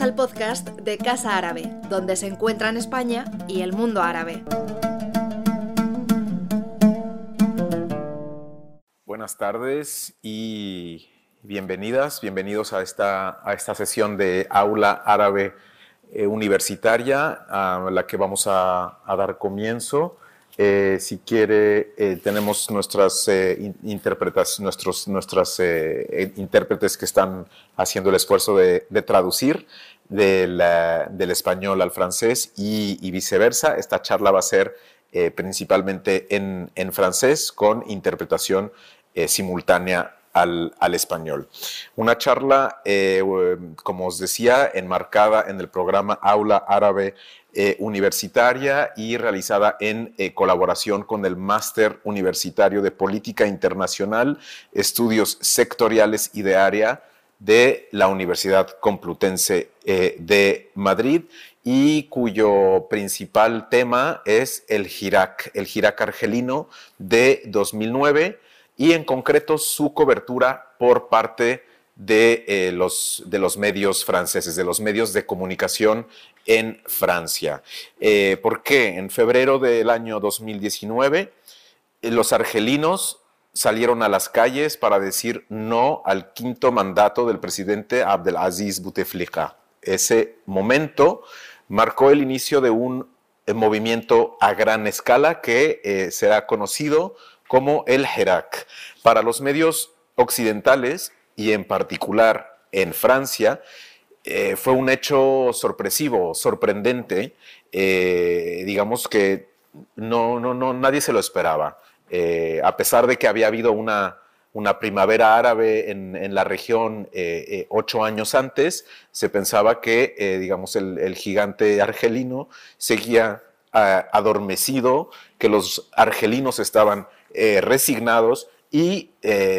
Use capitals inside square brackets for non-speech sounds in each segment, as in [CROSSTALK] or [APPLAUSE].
Al podcast de Casa Árabe, donde se encuentran España y el mundo árabe. Buenas tardes y bienvenidas, bienvenidos a esta, a esta sesión de aula árabe eh, universitaria a la que vamos a, dar comienzo. Eh, si quiere, eh, tenemos nuestras eh, nuestros nuestras, intérpretes que están haciendo el esfuerzo de traducir del, español al francés y, viceversa. Esta charla va a ser principalmente en, francés con interpretación simultánea al, español. Una charla, como os decía, enmarcada en el programa Aula Árabe eh, universitaria y realizada en eh, colaboración con el Máster Universitario de Política Internacional, Estudios Sectoriales y de Área de la Universidad Complutense eh, de Madrid y cuyo principal tema es el Girac, el Girac argelino de 2009 y en concreto su cobertura por parte de, los, de los medios franceses, de los medios de comunicación en Francia. Eh, ¿Por qué? En febrero del año 2019, eh, los argelinos salieron a las calles para decir no al quinto mandato del presidente Abdelaziz Bouteflika. Ese momento marcó el inicio de un eh, movimiento a gran escala que será conocido como el Hirak. Para los medios occidentales y en particular en Francia, eh, fue un hecho sorpresivo, sorprendente, eh, digamos que no, no, no, nadie se lo esperaba. Eh, a pesar de que había habido una, una primavera árabe en, la región ocho años antes, se pensaba que, digamos, el, gigante argelino seguía adormecido, que los argelinos estaban resignados y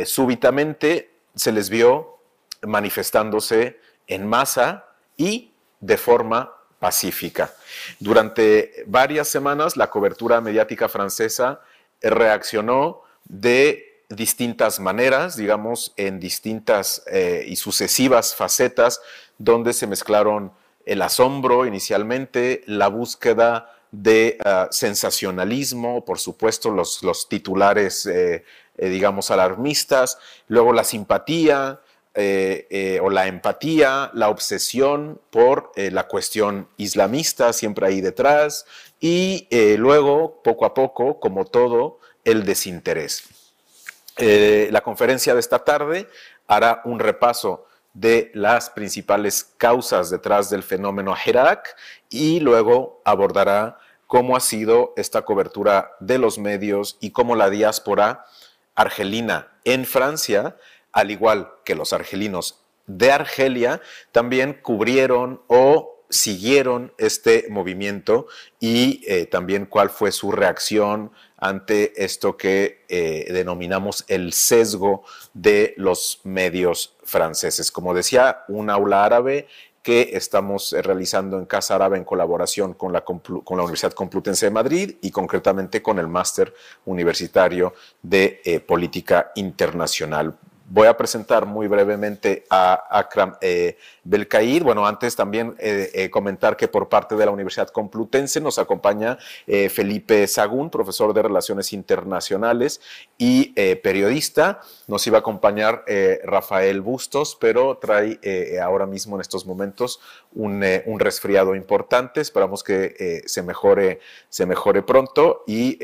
súbitamente se les vio manifestándose en masa y de forma pacífica. Durante varias semanas la cobertura mediática francesa reaccionó de distintas maneras, digamos, en distintas eh, y sucesivas facetas, donde se mezclaron el asombro inicialmente, la búsqueda de uh, sensacionalismo, por supuesto, los, los titulares, eh, eh, digamos, alarmistas, luego la simpatía, o la empatía, la obsesión por la cuestión islamista siempre ahí detrás y luego, poco a poco, como todo, el desinterés. la conferencia de esta tarde hará un repaso de las principales causas detrás del fenómeno Hirak y luego abordará cómo ha sido esta cobertura de los medios y cómo la diáspora argelina en Francia al igual que los argelinos de Argelia, también cubrieron o siguieron este movimiento y eh, también cuál fue su reacción ante esto que eh, denominamos el sesgo de los medios franceses. Como decía, un aula árabe que estamos realizando en Casa Árabe en colaboración con la, con la Universidad Complutense de Madrid y concretamente con el Máster Universitario de eh, Política Internacional. Voy a presentar muy brevemente a Akram eh, Belcaid. Bueno, antes también eh, eh, comentar que por parte de la Universidad Complutense nos acompaña eh, Felipe Sagún, profesor de Relaciones Internacionales y periodista. Nos iba a acompañar Rafael Bustos, pero trae ahora mismo en estos momentos un, un resfriado importante. Esperamos que se, mejore, se mejore pronto y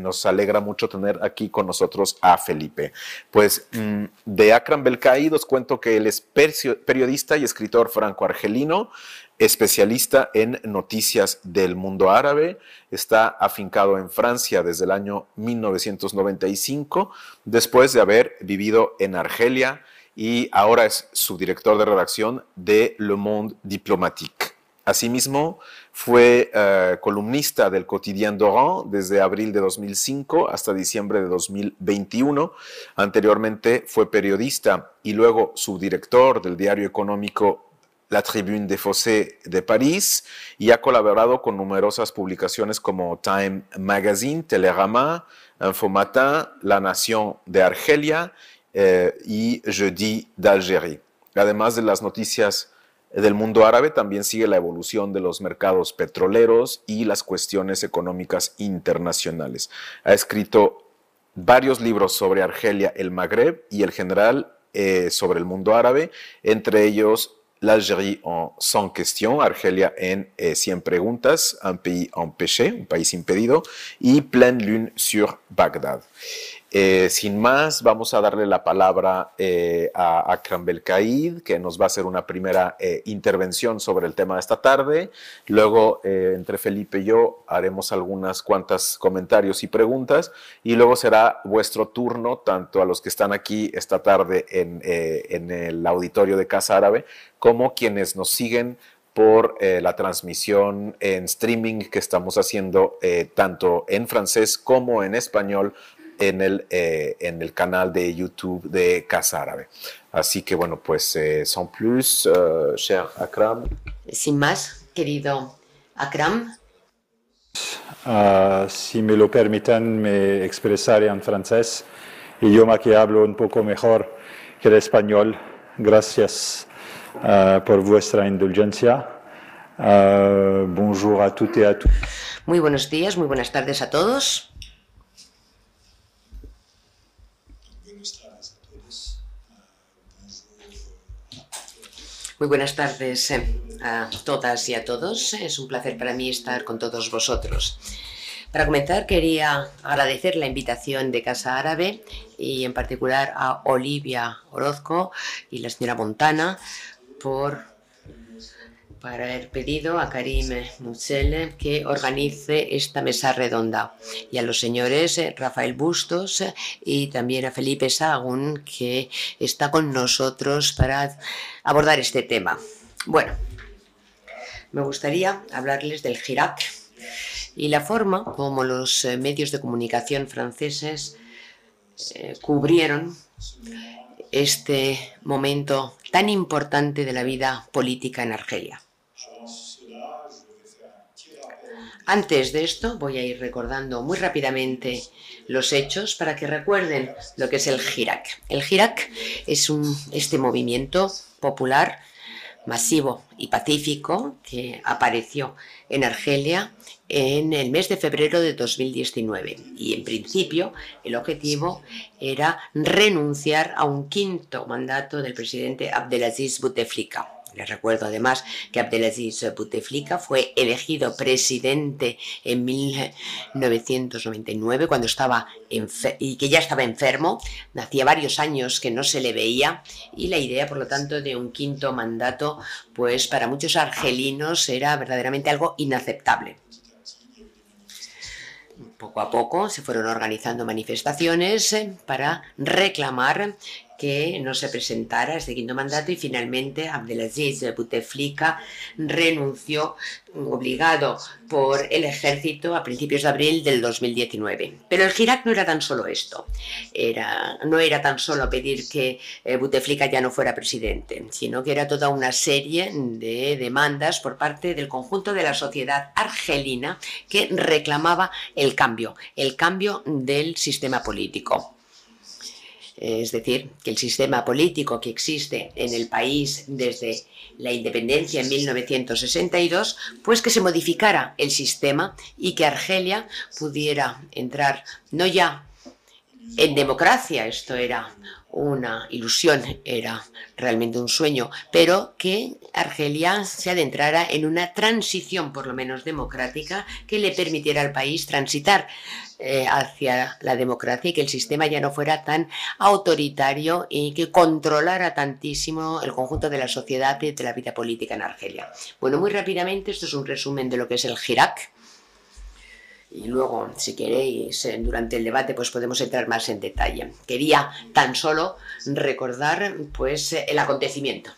nos alegra mucho tener aquí con nosotros a Felipe. Pues mm, de Akram Belcaid os cuento que él es periodista y escritor franco-argelino, especialista en noticias del mundo árabe. Está afincado en Francia desde el año 1995, después de haber vivido en Argelia y ahora es subdirector de redacción de Le Monde Diplomatique. Asimismo, fue uh, columnista del Quotidien d'Oran desde abril de 2005 hasta diciembre de 2021. Anteriormente fue periodista y luego subdirector del diario económico La Tribune des Fossés de París y ha colaborado con numerosas publicaciones como Time Magazine, Télérama, Infomatin, La Nation de Argelia eh, y Jeudi d'Algérie. Además de las noticias del mundo árabe también sigue la evolución de los mercados petroleros y las cuestiones económicas internacionales. Ha escrito varios libros sobre Argelia, el Magreb y el general eh, sobre el mundo árabe, entre ellos L'Algérie en sans question, Argelia en 100 eh, preguntas, Un pays empêché, un país impedido, y Pleine lune sur Bagdad. Eh, sin más, vamos a darle la palabra eh, a Akram Belkaid, que nos va a hacer una primera eh, intervención sobre el tema de esta tarde. Luego, entre Felipe y yo, haremos algunas cuantas comentarios y preguntas. Y luego será vuestro turno, tanto a los que están aquí esta tarde en, en el auditorio de Casa Árabe, como quienes nos siguen por la transmisión en streaming que estamos haciendo tanto en francés como en español en el, eh, en el canal de YouTube de Casa Árabe. Así que bueno, pues eh, sans plus, uh, cher Akram. Sin más, querido Akram. Uh, si me lo permiten, me expresaré en francés, idioma que hablo un poco mejor que el español. Gracias uh, por vuestra indulgencia. bonjour a toutes et à tous. Muy buenos días, muy buenas tardes a todos. Muy buenas tardes eh, a todas y a todos. Es un placer para mí estar con todos vosotros. Para comenzar, quería agradecer la invitación de Casa Árabe y en particular a Olivia Orozco y la señora Montana por para haber pedido a Karim Mutsel que organice esta mesa redonda y a los señores eh, Rafael Bustos y también a Felipe Sagún que está con nosotros para abordar este tema. Bueno, me gustaría hablarles del Girac y la forma como los eh, medios de comunicación franceses eh, cubrieron este momento tan importante de la vida política en Argelia. Antes de esto voy a ir recordando muy rápidamente los hechos para que recuerden lo que es el Hirak. El Hirak es un, este movimiento popular masivo y pacífico que apareció en Argelia en el mes de febrero de 2019 y en principio el objetivo era renunciar a un quinto mandato del presidente Abdelaziz Bouteflika. Les recuerdo además que Abdelaziz Bouteflika fue elegido presidente en 1999 cuando estaba y que ya estaba enfermo, hacía varios años que no se le veía y la idea, por lo tanto, de un quinto mandato, pues para muchos argelinos era verdaderamente algo inaceptable. Poco a poco se fueron organizando manifestaciones para reclamar que no se presentara este quinto mandato y finalmente Abdelaziz Bouteflika renunció obligado por el ejército a principios de abril del 2019. Pero el Girac no era tan solo esto, era, no era tan solo pedir que eh, Bouteflika ya no fuera presidente, sino que era toda una serie de demandas por parte del conjunto de la sociedad argelina que reclamaba el cambio, el cambio del sistema político es decir, que el sistema político que existe en el país desde la independencia en 1962, pues que se modificara el sistema y que Argelia pudiera entrar no ya en democracia, esto era una ilusión, era realmente un sueño, pero que Argelia se adentrara en una transición, por lo menos democrática, que le permitiera al país transitar eh, hacia la democracia y que el sistema ya no fuera tan autoritario y que controlara tantísimo el conjunto de la sociedad y de la vida política en Argelia. Bueno, muy rápidamente, esto es un resumen de lo que es el Hirak y luego, si queréis, durante el debate, pues podemos entrar más en detalle. Quería tan solo recordar, pues, el acontecimiento.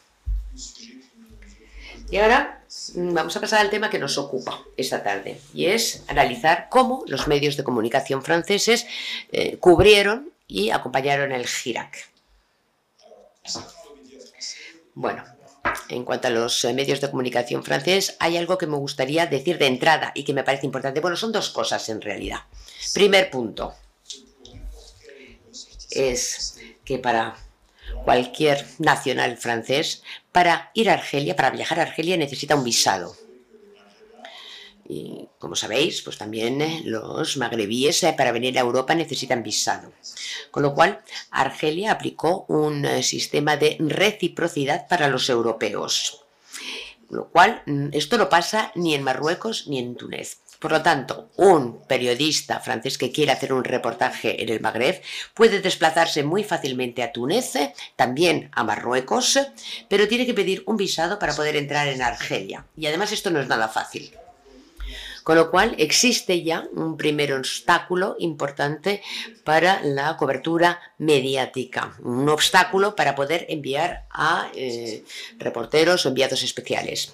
Y ahora mm, vamos a pasar al tema que nos ocupa esta tarde, y es analizar cómo los medios de comunicación franceses eh, cubrieron y acompañaron el Girac. Bueno, en cuanto a los eh, medios de comunicación francés, hay algo que me gustaría decir de entrada y que me parece importante. Bueno, son dos cosas en realidad. Primer punto es que para cualquier nacional francés, para ir a Argelia, para viajar a Argelia necesita un visado. Y como sabéis, pues también eh, los magrebíes eh, para venir a Europa necesitan visado. Con lo cual, Argelia aplicó un eh, sistema de reciprocidad para los europeos. Lo cual, mm, esto no pasa ni en Marruecos ni en Túnez. Por lo tanto, un periodista francés que quiera hacer un reportaje en el Magreb puede desplazarse muy fácilmente a Túnez, también a Marruecos, pero tiene que pedir un visado para poder entrar en Argelia. Y además esto no es nada fácil. Con lo cual existe ya un primer obstáculo importante para la cobertura mediática, un obstáculo para poder enviar a eh, reporteros o enviados especiales.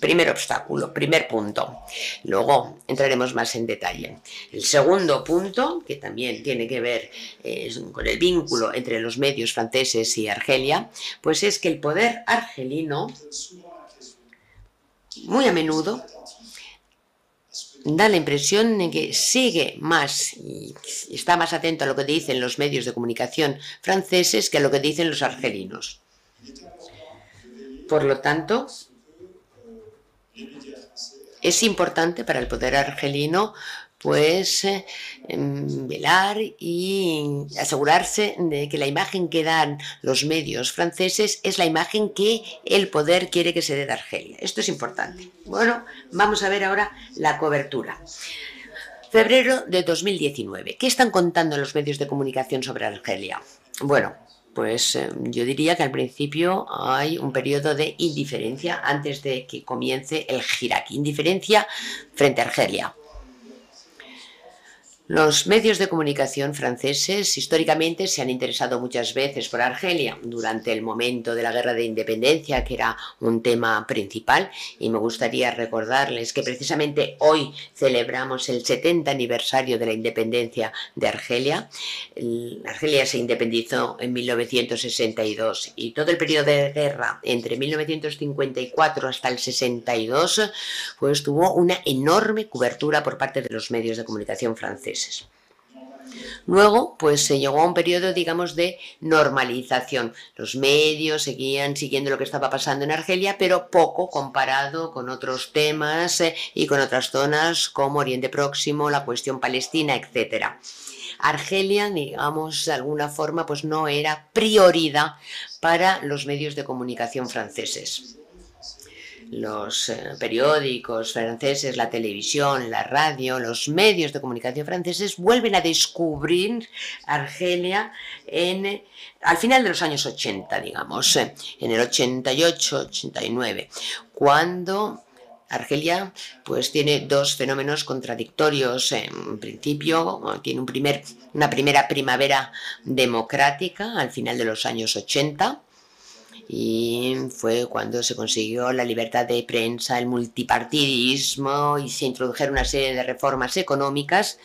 Primer obstáculo, primer punto. Luego entraremos más en detalle. El segundo punto, que también tiene que ver con el vínculo entre los medios franceses y Argelia, pues es que el poder argelino muy a menudo da la impresión de que sigue más y está más atento a lo que dicen los medios de comunicación franceses que a lo que dicen los argelinos. Por lo tanto, es importante para el poder argelino pues eh, em, velar y asegurarse de que la imagen que dan los medios franceses es la imagen que el poder quiere que se dé de Argelia. Esto es importante. Bueno, vamos a ver ahora la cobertura. Febrero de 2019. ¿Qué están contando los medios de comunicación sobre Argelia? Bueno, pues eh, yo diría que al principio hay un periodo de indiferencia antes de que comience el Hirak. Indiferencia frente a Argelia. Los medios de comunicación franceses históricamente se han interesado muchas veces por Argelia durante el momento de la guerra de independencia, que era un tema principal, y me gustaría recordarles que precisamente hoy celebramos el 70 aniversario de la independencia de Argelia. Argelia se independizó en 1962 y todo el periodo de guerra entre 1954 hasta el 62 pues tuvo una enorme cobertura por parte de los medios de comunicación franceses. Luego, pues se llegó a un periodo, digamos, de normalización. Los medios seguían siguiendo lo que estaba pasando en Argelia, pero poco comparado con otros temas eh, y con otras zonas como Oriente Próximo, la cuestión palestina, etc. Argelia, digamos, de alguna forma, pues no era prioridad para los medios de comunicación franceses los eh, periódicos franceses, la televisión, la radio, los medios de comunicación franceses vuelven a descubrir Argelia en, al final de los años 80, digamos, eh, en el 88-89, cuando Argelia pues tiene dos fenómenos contradictorios. En principio tiene un primer, una primera primavera democrática al final de los años 80 y fue cuando se consiguió la libertad de prensa, el multipartidismo y se introdujeron una serie de reformas económicas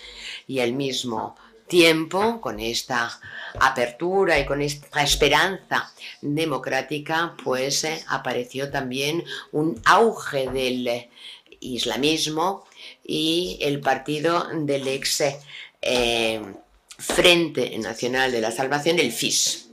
y al mismo tiempo, con esta apertura y con esta esperanza democrática, pues eh, apareció también un auge del islamismo y el partido del ex eh, Frente Nacional de la Salvación, el FIS.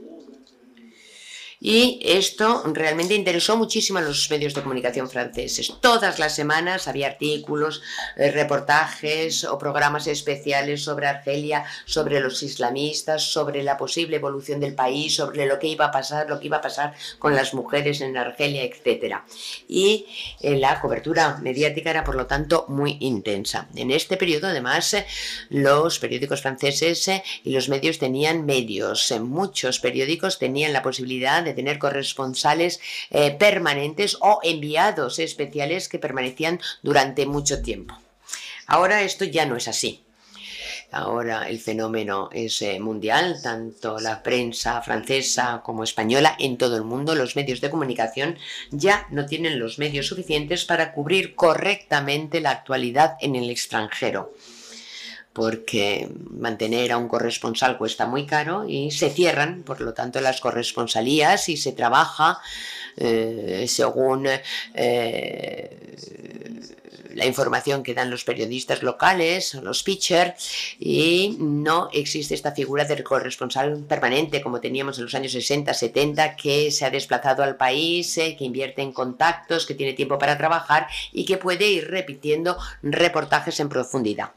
Y esto realmente interesó muchísimo a los medios de comunicación franceses. Todas las semanas había artículos, eh, reportajes o programas especiales sobre Argelia, sobre los islamistas, sobre la posible evolución del país, sobre lo que iba a pasar, lo que iba a pasar con las mujeres en Argelia, etc. Y eh, la cobertura mediática era, por lo tanto, muy intensa. En este periodo, además, eh, los periódicos franceses y los medios tenían medios. Muchos periódicos tenían la posibilidad de tener corresponsales eh, permanentes o enviados especiales que permanecían durante mucho tiempo. Ahora esto ya no es así. Ahora el fenómeno es eh, mundial, tanto la prensa francesa como española en todo el mundo, los medios de comunicación ya no tienen los medios suficientes para cubrir correctamente la actualidad en el extranjero porque mantener a un corresponsal cuesta muy caro y se cierran, por lo tanto, las corresponsalías y se trabaja eh, según eh, la información que dan los periodistas locales, los pitchers, y no existe esta figura del corresponsal permanente como teníamos en los años 60, 70, que se ha desplazado al país, eh, que invierte en contactos, que tiene tiempo para trabajar y que puede ir repitiendo reportajes en profundidad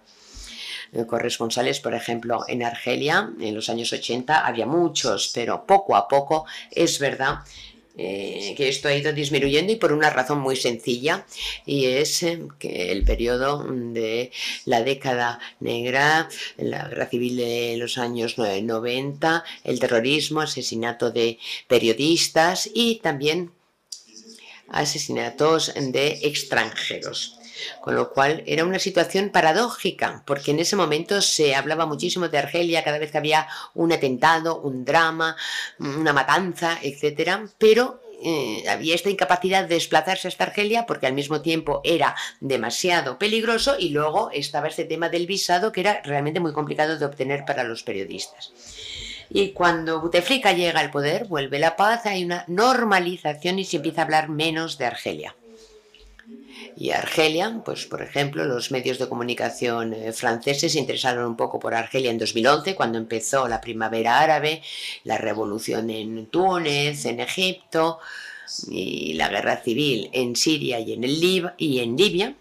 corresponsales, por ejemplo, en Argelia, en los años 80 había muchos, pero poco a poco es verdad eh, que esto ha ido disminuyendo y por una razón muy sencilla y es eh, que el periodo de la década negra, la guerra civil de los años 90, el terrorismo, asesinato de periodistas y también asesinatos de extranjeros. Con lo cual era una situación paradójica, porque en ese momento se hablaba muchísimo de Argelia cada vez que había un atentado, un drama, una matanza, etcétera, pero eh, había esta incapacidad de desplazarse hasta Argelia porque al mismo tiempo era demasiado peligroso y luego estaba este tema del visado que era realmente muy complicado de obtener para los periodistas. Y cuando Buteflika llega al poder, vuelve la paz, hay una normalización y se empieza a hablar menos de Argelia y Argelia, pues por ejemplo, los medios de comunicación eh, franceses se interesaron un poco por Argelia en 2011, cuando empezó la primavera árabe, la revolución en Túnez, en Egipto y la guerra civil en Siria y en, Libia.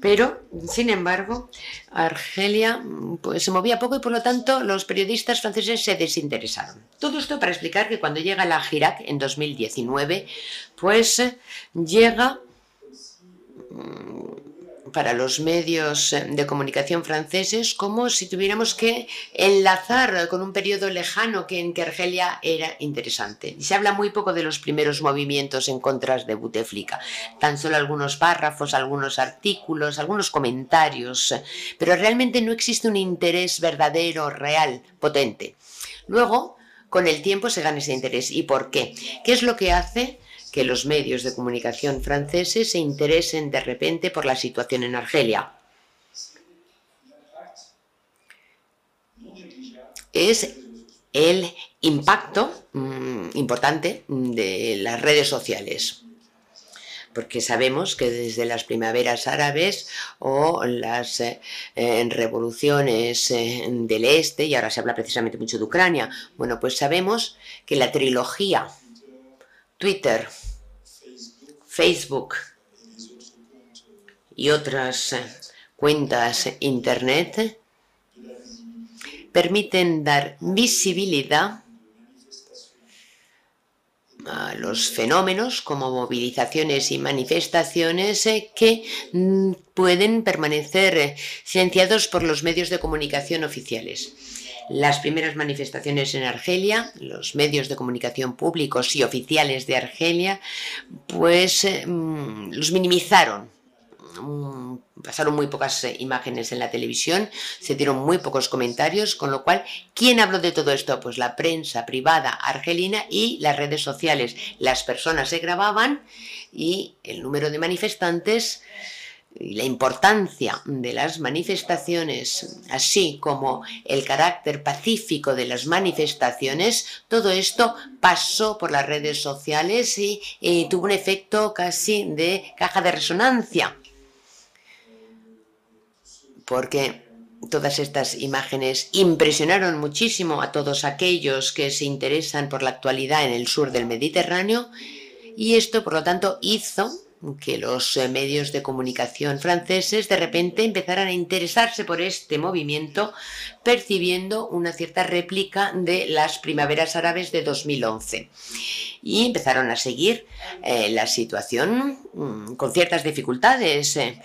Pero, sin embargo, Argelia pues, se movía poco y por lo tanto los periodistas franceses se desinteresaron. Todo esto para explicar que cuando llega la Girac en 2019, pues llega para los medios eh, de comunicación franceses como si tuviéramos que enlazar con un periodo lejano que en que Argelia era interesante. Se habla muy poco de los primeros movimientos en contra de Bouteflika, tan solo algunos párrafos, algunos artículos, algunos comentarios, pero realmente no existe un interés verdadero, real, potente. Luego, con el tiempo se gana ese interés. ¿Y por qué? ¿Qué es lo que hace? Que los medios de comunicación franceses se interesen de repente por la situación en Argelia. Es el impacto mm, importante de las redes sociales porque sabemos que desde las primaveras árabes o las eh, revoluciones eh, del este, y ahora se habla precisamente mucho de Ucrania, bueno, pues sabemos que la trilogía Twitter, Facebook y otras eh, cuentas Internet permiten dar visibilidad a los fenómenos como movilizaciones y manifestaciones eh, que mm, pueden permanecer eh, silenciados por los medios de comunicación oficiales las primeras manifestaciones en Argelia, los medios de comunicación públicos y oficiales de Argelia, pues eh, mm, los minimizaron. Mm, pasaron muy pocas eh, imágenes en la televisión, se dieron muy pocos comentarios, con lo cual, ¿quién habló de todo esto? Pues la prensa privada argelina y las redes sociales. Las personas se grababan y el número de manifestantes y la importancia de las manifestaciones, así como el carácter pacífico de las manifestaciones, todo esto pasó por las redes sociales y, tuvo un efecto casi de caja de resonancia. Porque todas estas imágenes impresionaron muchísimo a todos aquellos que se interesan por la actualidad en el sur del Mediterráneo y esto, por lo tanto, hizo que los eh, medios de comunicación franceses de repente empezaran a interesarse por este movimiento, percibiendo una cierta réplica de las primaveras árabes de 2011. Y empezaron a seguir eh, la situación mm, con ciertas dificultades, eh,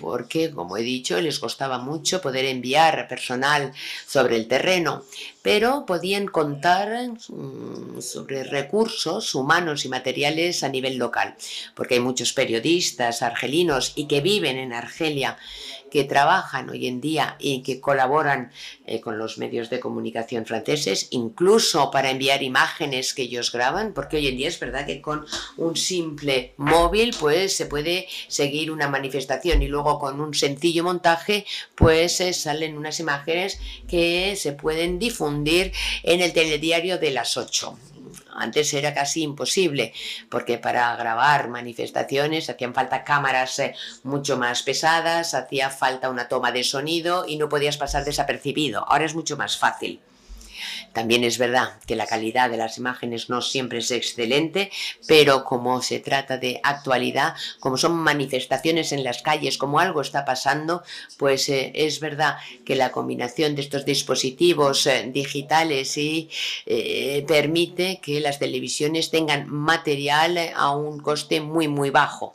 porque, como he dicho, les costaba mucho poder enviar personal sobre el terreno, pero podían contar mm, sobre recursos humanos y materiales a nivel local, porque hay muchos periodistas argelinos y que viven en Argelia que trabajan hoy en día y que colaboran eh, con los medios de comunicación franceses, incluso para enviar imágenes que ellos graban, porque hoy en día es verdad que con un simple móvil pues se puede seguir una manifestación y luego con un sencillo montaje pues eh, salen unas imágenes que se pueden difundir en el telediario de las 8 Antes era casi imposible, porque para grabar manifestaciones hacían falta cámaras eh, mucho más pesadas, hacía falta una toma de sonido y no podías pasar desapercibido. Ahora es mucho más fácil. También es verdad que la calidad de las imágenes no siempre es excelente, pero como se trata de actualidad, como son manifestaciones en las calles, como algo está pasando, pues eh, es verdad que la combinación de estos dispositivos eh, digitales eh, permite que las televisiones tengan material a un coste muy muy bajo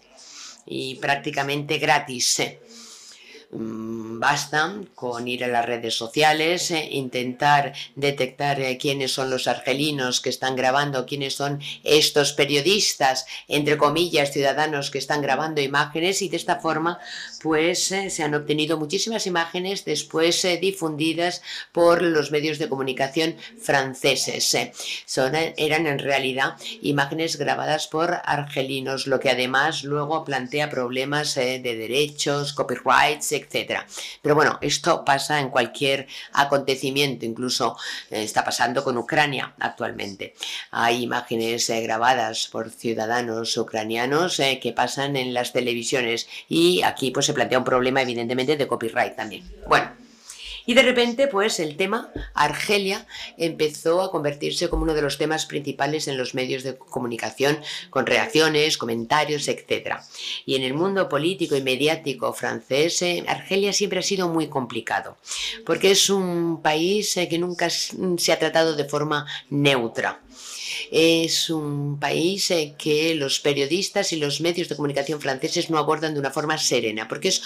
y prácticamente gratis. Mm, basta con ir a las redes sociales, eh, intentar detectar eh, quiénes son los argelinos que están grabando, quiénes son estos periodistas, entre comillas, ciudadanos que están grabando imágenes y de esta forma pues eh, se han obtenido muchísimas imágenes después difundidas por los medios de comunicación franceses. Son, eran en realidad imágenes grabadas por argelinos, lo que además luego plantea problemas de derechos, copyrights, etc. Pero bueno, esto pasa en cualquier acontecimiento, incluso eh, está pasando con Ucrania actualmente. Hay imágenes eh, grabadas por ciudadanos ucranianos eh, que pasan en las televisiones y aquí pues se plantea un problema evidentemente de copyright también. Bueno. Y de repente, pues el tema Argelia empezó a convertirse como uno de los temas principales en los medios de comunicación, con reacciones, comentarios, etc. Y en el mundo político y mediático francés, eh, Argelia siempre ha sido muy complicado, porque es un país eh, que nunca se ha tratado de forma neutra es un país eh, que los periodistas y los medios de comunicación franceses no abordan de una forma serena, porque es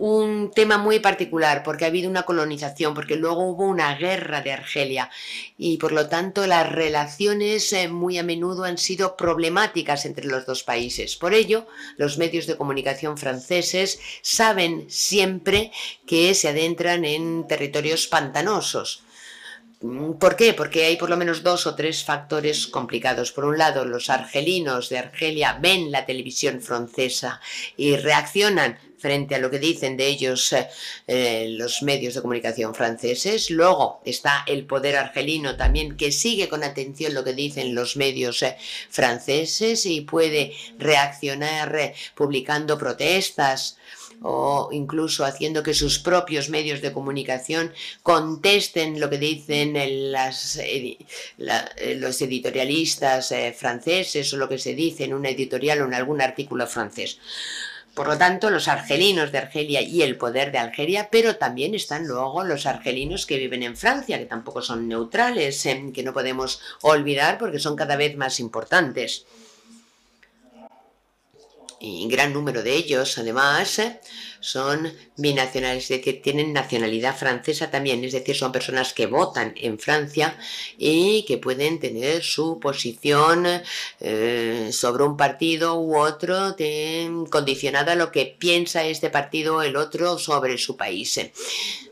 un tema muy particular, porque ha habido una colonización, porque luego hubo una guerra de Argelia y por lo tanto las relaciones eh, muy a menudo han sido problemáticas entre los dos países. Por ello, los medios de comunicación franceses saben siempre que se adentran en territorios pantanosos. ¿Por qué? Porque hay por lo menos dos o tres factores complicados. Por un lado, los argelinos de Argelia ven la televisión francesa y reaccionan frente a lo que dicen de ellos eh, eh, los medios de comunicación franceses. Luego está el poder argelino también que sigue con atención lo que dicen los medios eh, franceses y puede reaccionar publicando protestas o incluso haciendo que sus propios medios de comunicación contesten lo que dicen los editorialistas franceses o lo que se dice en una editorial o en algún artículo francés. Por lo tanto, los argelinos de Argelia y el poder de Algeria, pero también están luego los argelinos que viven en Francia, que tampoco son neutrales, eh, que no podemos olvidar porque son cada vez más importantes. Y gran número de ellos, además, eh, son binacionales, es decir, tienen nacionalidad francesa también, es decir, son personas que votan en Francia y que pueden tener su posición eh, sobre un partido u otro condicionada a lo que piensa este partido o el otro sobre su país.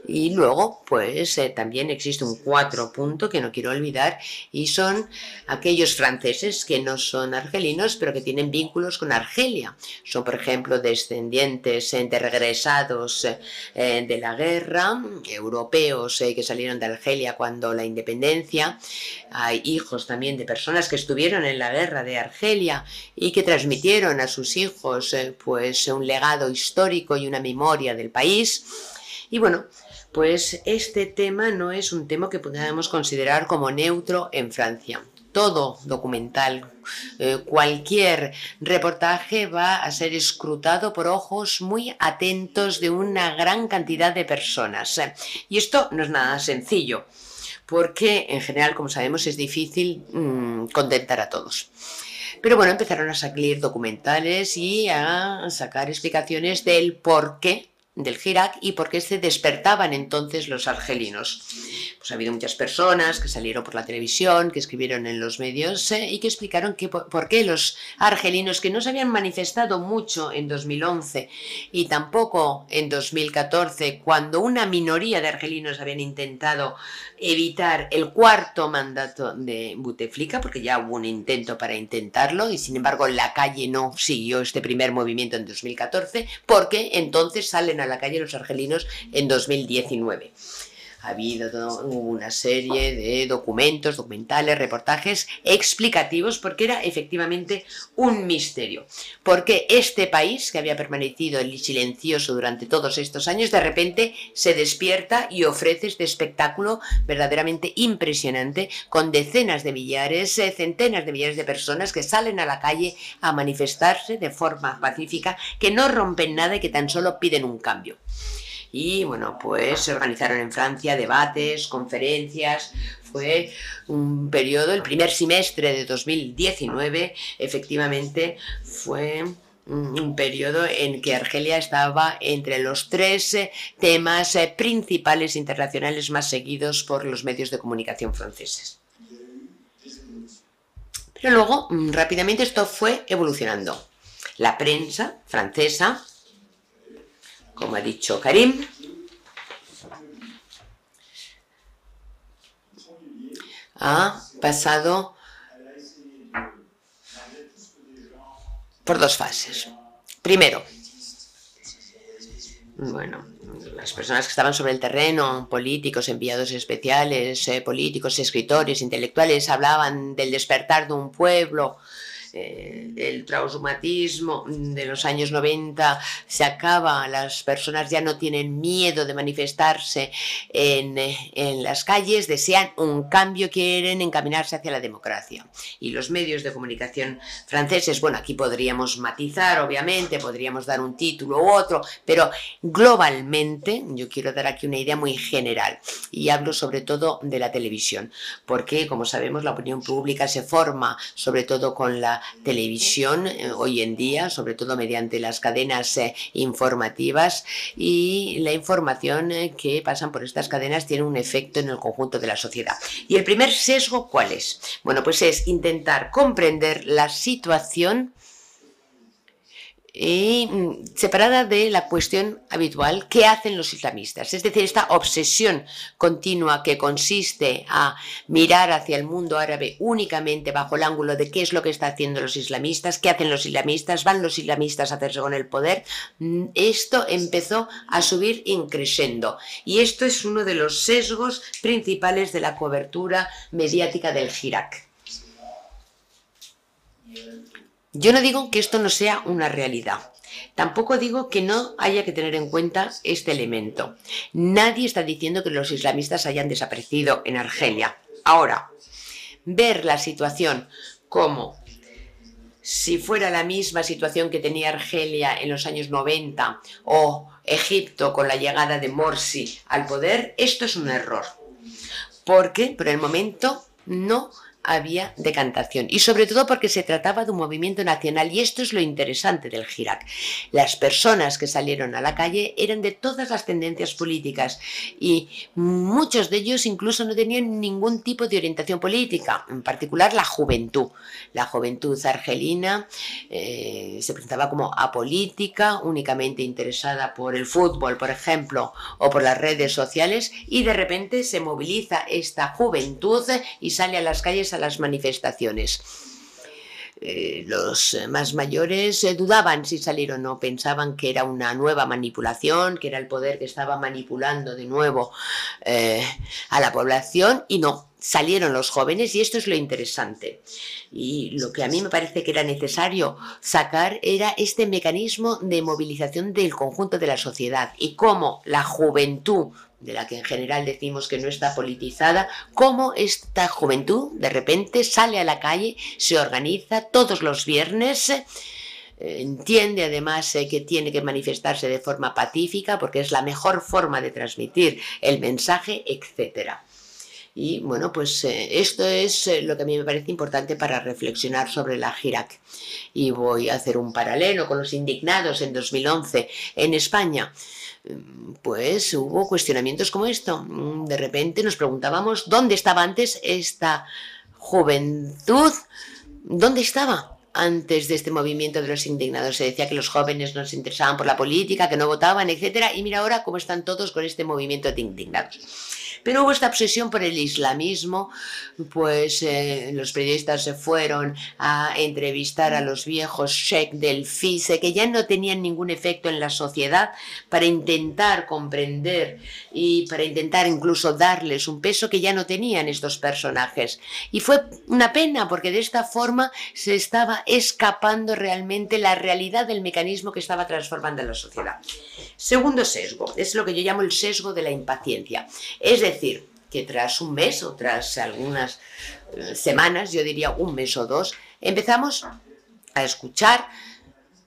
Y luego, pues eh, también existe un cuatro punto que no quiero olvidar y son aquellos franceses que no son argelinos pero que tienen vínculos con Argelia. Son, por ejemplo, descendientes de eh, de la guerra, europeos eh, que salieron de Argelia cuando la independencia. Hay hijos también de personas que estuvieron en la guerra de Argelia y que transmitieron a sus hijos pues un legado histórico y una memoria del país. Y bueno, pues este tema no es un tema que podamos considerar como neutro en Francia. Todo documental, eh, cualquier reportaje va a ser escrutado por ojos muy atentos de una gran cantidad de personas. Y esto no es nada sencillo, porque en general, como sabemos, es difícil mm, contentar a todos. Pero bueno, empezaron a salir documentales y a sacar explicaciones del por qué del Hirak y por qué se despertaban entonces los argelinos. Pues ha habido muchas personas que salieron por la televisión, que escribieron en los medios eh, y que explicaron que por, qué los argelinos que no se habían manifestado mucho en 2011 y tampoco en 2014, cuando una minoría de argelinos habían intentado evitar el cuarto mandato de Buteflika, porque ya hubo un intento para intentarlo y sin embargo la calle no siguió este primer movimiento en 2014, porque entonces salen a la calle los argelinos en 2019. Ha habido una serie de documentos, documentales, reportajes explicativos porque era efectivamente un misterio. Porque este país, que había permanecido silencioso durante todos estos años, de repente se despierta y ofrece este espectáculo verdaderamente impresionante con decenas de millares, eh, centenas de millares de personas que salen a la calle a manifestarse de forma pacífica, que no rompen nada y que tan solo piden un cambio. Y bueno, pues se organizaron en Francia debates, conferencias, fue un periodo, el primer semestre de 2019, efectivamente fue un periodo en que Argelia estaba entre los tres eh, temas eh, principales internacionales más seguidos por los medios de comunicación franceses. Pero luego, mm, rápidamente, esto fue evolucionando. La prensa francesa, como ha dicho Karim, ha pasado por dos fases. Primero, bueno, las personas que estaban sobre el terreno, políticos, enviados especiales, eh, políticos, escritores, intelectuales, hablaban del despertar de un pueblo, eh, el traumatismo de los años 90 se acaba, las personas ya no tienen miedo de manifestarse en, en las calles, desean un cambio, quieren encaminarse hacia la democracia. Y los medios de comunicación franceses, bueno, aquí podríamos matizar, obviamente, podríamos dar un título u otro, pero globalmente yo quiero dar aquí una idea muy general y hablo sobre todo de la televisión, porque como sabemos la opinión pública se forma sobre todo con la televisión eh, hoy en día, sobre todo mediante las cadenas eh, informativas y la información eh, que pasan por estas cadenas tiene un efecto en el conjunto de la sociedad. Y el primer sesgo, ¿cuál es? Bueno, pues es intentar comprender la situación y mm, separada de la cuestión habitual ¿qué hacen los islamistas. Es decir, esta obsesión continua que consiste a mirar hacia el mundo árabe únicamente bajo el ángulo de qué es lo que están haciendo los islamistas, qué hacen los islamistas, van los islamistas a hacerse con el poder. Mm, esto empezó a subir increciendo y esto es uno de los sesgos principales de la cobertura mediática del Hirak. Yo no digo que esto no sea una realidad. Tampoco digo que no haya que tener en cuenta este elemento. Nadie está diciendo que los islamistas hayan desaparecido en Argelia. Ahora, ver la situación como si fuera la misma situación que tenía Argelia en los años 90 o Egipto con la llegada de Morsi al poder, esto es un error. Porque por el momento no había decantación y sobre todo porque se trataba de un movimiento nacional y esto es lo interesante del Girac. Las personas que salieron a la calle eran de todas las tendencias políticas y muchos de ellos incluso no tenían ningún tipo de orientación política, en particular la juventud. La juventud argelina eh, se presentaba como apolítica, únicamente interesada por el fútbol, por ejemplo, o por las redes sociales y de repente se moviliza esta juventud y sale a las calles a las manifestaciones. Eh, los más mayores eh, dudaban si salir o no, pensaban que era una nueva manipulación, que era el poder que estaba manipulando de nuevo eh, a la población y no, salieron los jóvenes y esto es lo interesante. Y lo que a mí me parece que era necesario sacar era este mecanismo de movilización del conjunto de la sociedad y cómo la juventud de la que en general decimos que no está politizada, cómo esta juventud de repente sale a la calle, se organiza todos los viernes, eh, entiende además eh, que tiene que manifestarse de forma pacífica porque es la mejor forma de transmitir el mensaje, etcétera. Y bueno, pues eh, esto es lo que a mí me parece importante para reflexionar sobre la Girac. Y voy a hacer un paralelo con los indignados en 2011 en España pues hubo cuestionamientos como esto. De repente nos preguntábamos dónde estaba antes esta juventud, dónde estaba antes de este movimiento de los indignados. Se decía que los jóvenes no se interesaban por la política, que no votaban, etc. Y mira ahora cómo están todos con este movimiento de indignados. Pero hubo esta obsesión por el islamismo, pues eh, los periodistas se fueron a entrevistar a los viejos sheikh del FISE, que ya no tenían ningún efecto en la sociedad, para intentar comprender y para intentar incluso darles un peso que ya no tenían estos personajes. Y fue una pena, porque de esta forma se estaba escapando realmente la realidad del mecanismo que estaba transformando la sociedad. Segundo sesgo, es lo que yo llamo el sesgo de la impaciencia. Es decir, que tras un mes o tras algunas eh, semanas, yo diría un mes o dos, empezamos a escuchar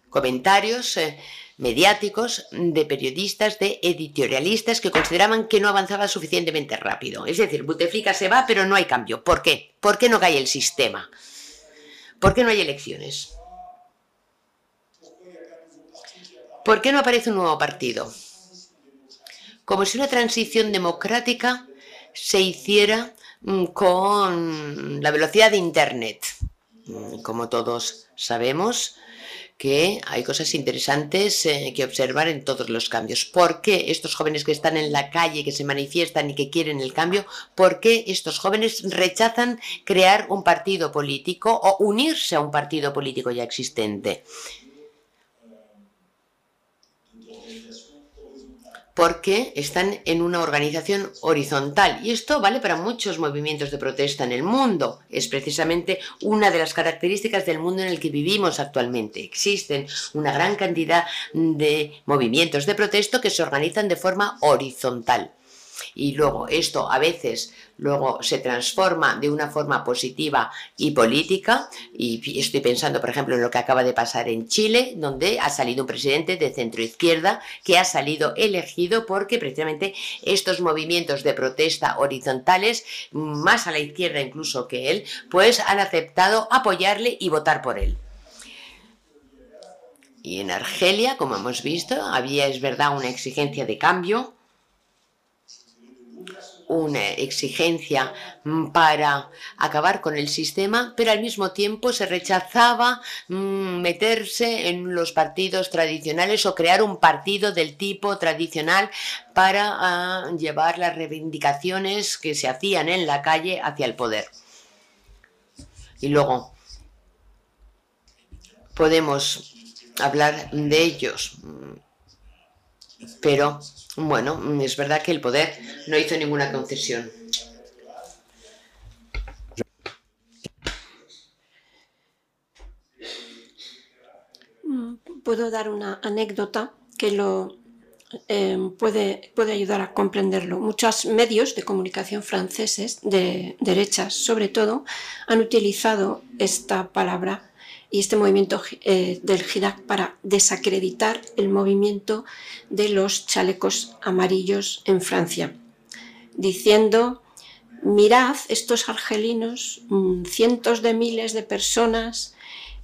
comentarios eh, mediáticos de periodistas, de editorialistas que consideraban que no avanzaba suficientemente rápido. Es decir, Buteflika se va, pero no hay cambio. ¿Por qué? ¿Por qué no cae el sistema? ¿Por qué no hay elecciones? ¿Por qué no aparece un nuevo partido? Como si una transición democrática se hiciera mm, con la velocidad de Internet. Mm, como todos sabemos, que hay cosas interesantes eh, que observar en todos los cambios. ¿Por qué estos jóvenes que están en la calle, que se manifiestan y que quieren el cambio, por qué estos jóvenes rechazan crear un partido político o unirse a un partido político ya existente? Porque están en una organización horizontal. Y esto vale para muchos movimientos de protesta en el mundo. Es precisamente una de las características del mundo en el que vivimos actualmente. Existen una gran cantidad de movimientos de protesta que se organizan de forma horizontal y luego esto a veces luego se transforma de una forma positiva y política y estoy pensando por ejemplo en lo que acaba de pasar en Chile donde ha salido un presidente de centro izquierda que ha salido elegido porque precisamente estos movimientos de protesta horizontales más a la izquierda incluso que él pues han aceptado apoyarle y votar por él. Y en Argelia, como hemos visto, había, es verdad, una exigencia de cambio, una exigencia mm, para acabar con el sistema, pero al mismo tiempo se rechazaba mm, meterse en los partidos tradicionales o crear un partido del tipo tradicional para ah, llevar las reivindicaciones que se hacían en la calle hacia el poder. Y luego podemos hablar de ellos, mm, pero bueno, es verdad que el poder no hizo ninguna concesión. Mm, puedo dar una anécdota que lo eh, puede, puede ayudar a comprenderlo. Muchos medios de comunicación franceses, de derechas sobre todo, han utilizado esta palabra y este movimiento eh, del Hirak para desacreditar el movimiento de los chalecos amarillos en Francia, diciendo, mirad estos argelinos, mm, cientos de miles de personas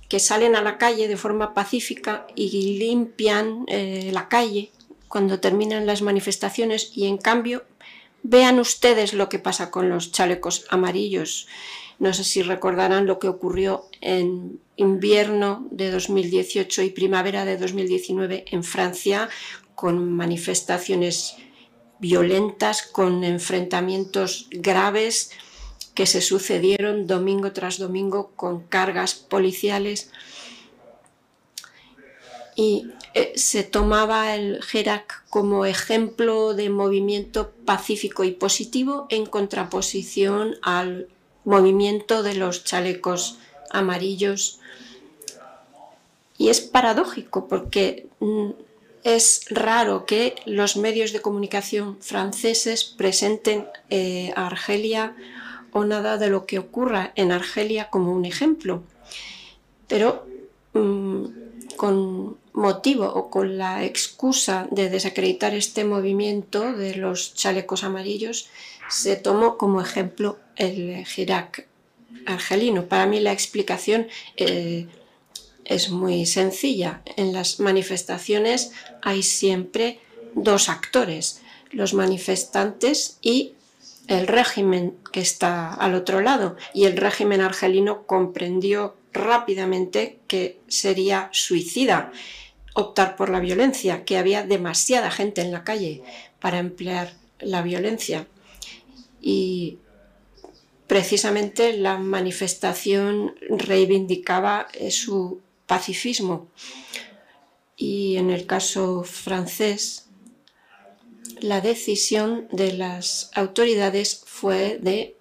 que salen a la calle de forma pacífica y limpian eh, la calle cuando terminan las manifestaciones y en cambio vean ustedes lo que pasa con los chalecos amarillos. No sé si recordarán lo que ocurrió en invierno de 2018 y primavera de 2019 en Francia, con manifestaciones violentas, con enfrentamientos graves que se sucedieron domingo tras domingo con cargas policiales. Y eh, se tomaba el Gerac como ejemplo de movimiento pacífico y positivo en contraposición al movimiento de los chalecos amarillos. Y es paradójico porque mm, es raro que los medios de comunicación franceses presenten eh, a Argelia o nada de lo que ocurra en Argelia como un ejemplo. Pero mm, con motivo o con la excusa de desacreditar este movimiento de los chalecos amarillos, se tomó como ejemplo el Girac argelino. Para mí la explicación eh, es muy sencilla. En las manifestaciones hay siempre dos actores, los manifestantes y el régimen que está al otro lado. Y el régimen argelino comprendió rápidamente que sería suicida optar por la violencia, que había demasiada gente en la calle para emplear la violencia y precisamente la manifestación reivindicaba eh, su pacifismo. Y en el caso francés, la decisión de las autoridades fue de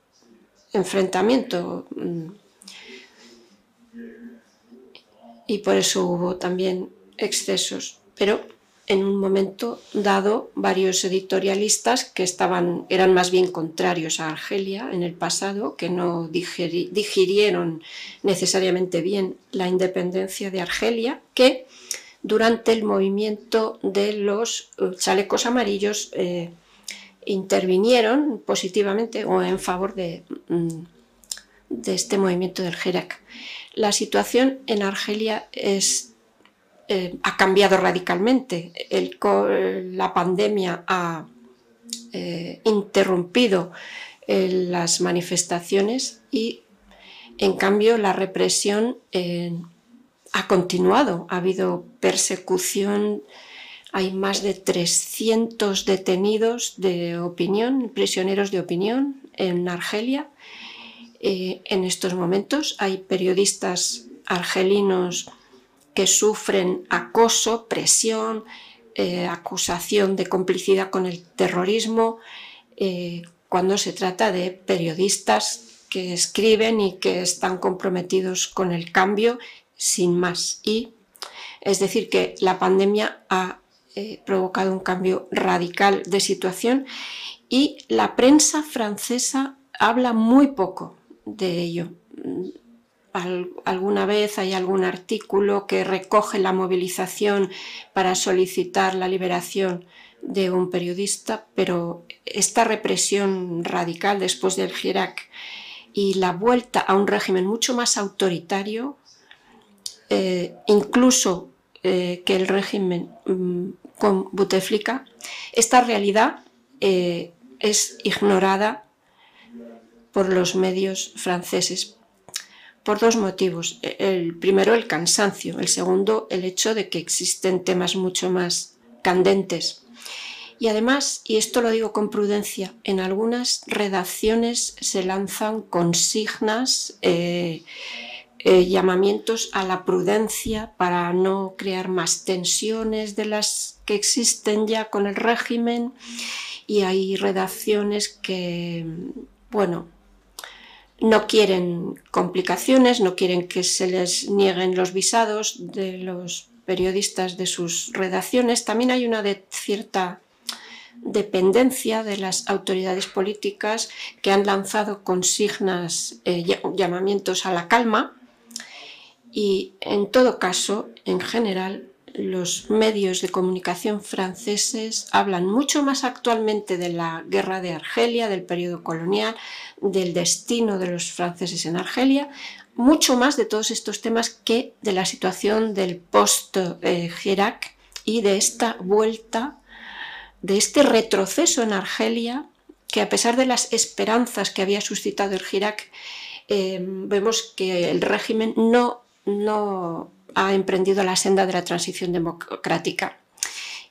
enfrentamiento y por eso hubo también excesos. Pero en un momento dado, varios editorialistas que estaban, eran más bien contrarios a Argelia en el pasado, que no digirieron necesariamente bien la independencia de Argelia, que durante el movimiento de los eh, chalecos amarillos eh, intervinieron positivamente o en favor de, mm, este movimiento del Hirak. La situación en Argelia es, eh, ha cambiado radicalmente. la pandemia ha interrumpido las manifestaciones y en cambio la represión ha continuado. Ha habido persecución, hay más de 300 detenidos de opinión, prisioneros de opinión en Argelia. Eh, en estos momentos hay periodistas argelinos que sufren acoso, presión, eh, acusación de complicidad con el terrorismo, eh, cuando se trata de periodistas que escriben y que están comprometidos con el cambio sin más. Y es decir, que la pandemia ha eh, provocado un cambio radical de situación y la prensa francesa habla muy poco de ello. Alguna vez hay algún artículo que recoge la movilización para solicitar la liberación de un periodista, pero esta represión radical después del Girac y la vuelta a un régimen mucho más autoritario eh, incluso eh, que el régimen mm, con Buteflika, esta realidad eh, es ignorada por los medios franceses por dos motivos. El primero, el cansancio. El segundo, el hecho de que existen temas mucho más candentes. Y además, y esto lo digo con prudencia, en algunas redacciones se lanzan consignas eh, llamamientos a la prudencia para no crear más tensiones de las que existen ya con el régimen y hay redacciones que, bueno, no quieren complicaciones, no quieren que se les nieguen los visados de los periodistas de sus redacciones. También hay una cierta dependencia de las autoridades políticas que han lanzado consignas, eh, llamamientos a la calma y en todo caso, en general, los medios de comunicación franceses hablan mucho más actualmente de la guerra de Argelia, del periodo colonial, del destino de los franceses en Argelia, mucho más de todos estos temas que de la situación del post-Girac y de esta vuelta, de este retroceso en Argelia, que a pesar de las esperanzas que había suscitado el Girac, eh, vemos que el régimen no no ha emprendido la senda de la transición democrática.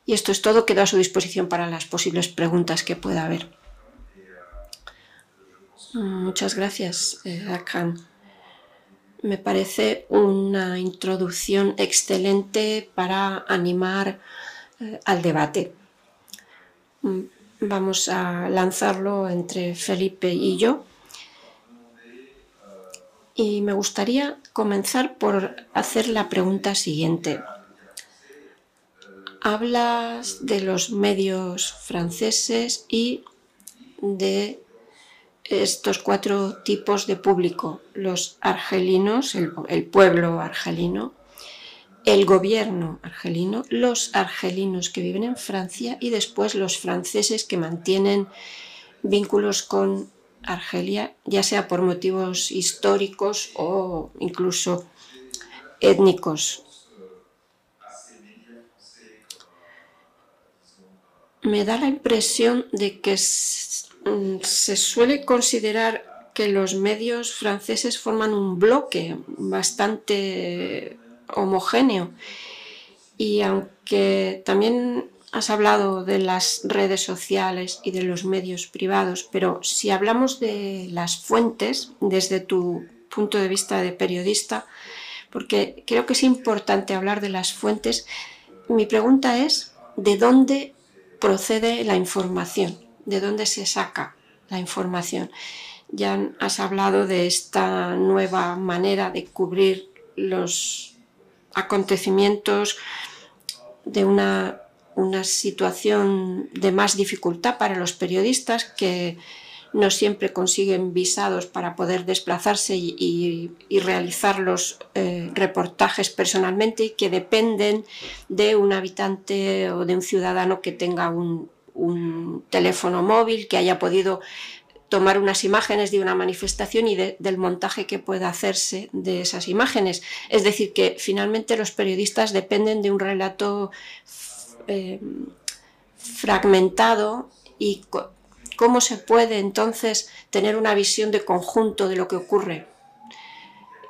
Y esto es todo, quedo a su disposición para las posibles preguntas que pueda haber. Muchas gracias, eh, Akram. Me parece una introducción excelente para animar eh, al debate. Mm, vamos a lanzarlo entre Felipe y yo. Y me gustaría comenzar por hacer la pregunta siguiente. Hablas de los medios franceses y de estos cuatro tipos de público, los argelinos, el, pueblo argelino, el gobierno argelino, los argelinos que viven en Francia y después los franceses que mantienen vínculos con Argelia, ya sea por motivos históricos o incluso étnicos. Me da la impresión de que mm, se suele considerar que los medios franceses forman un bloque bastante homogéneo y aunque también has hablado de las redes sociales y de los medios privados, pero si hablamos de las fuentes desde tu punto de vista de periodista, porque creo que es importante hablar de las fuentes, mi pregunta es, ¿de dónde procede la información? ¿De dónde se saca la información? Ya has hablado de esta nueva manera de cubrir los acontecimientos de una una situación de más dificultad para los periodistas que no siempre consiguen visados para poder desplazarse y, realizar los eh, reportajes personalmente y que dependen de un habitante o de un ciudadano que tenga un, teléfono móvil, que haya podido tomar unas imágenes de una manifestación y del montaje que pueda hacerse de esas imágenes. Es decir, que finalmente los periodistas dependen de un relato eh, fragmentado y cómo se puede entonces tener una visión de conjunto de lo que ocurre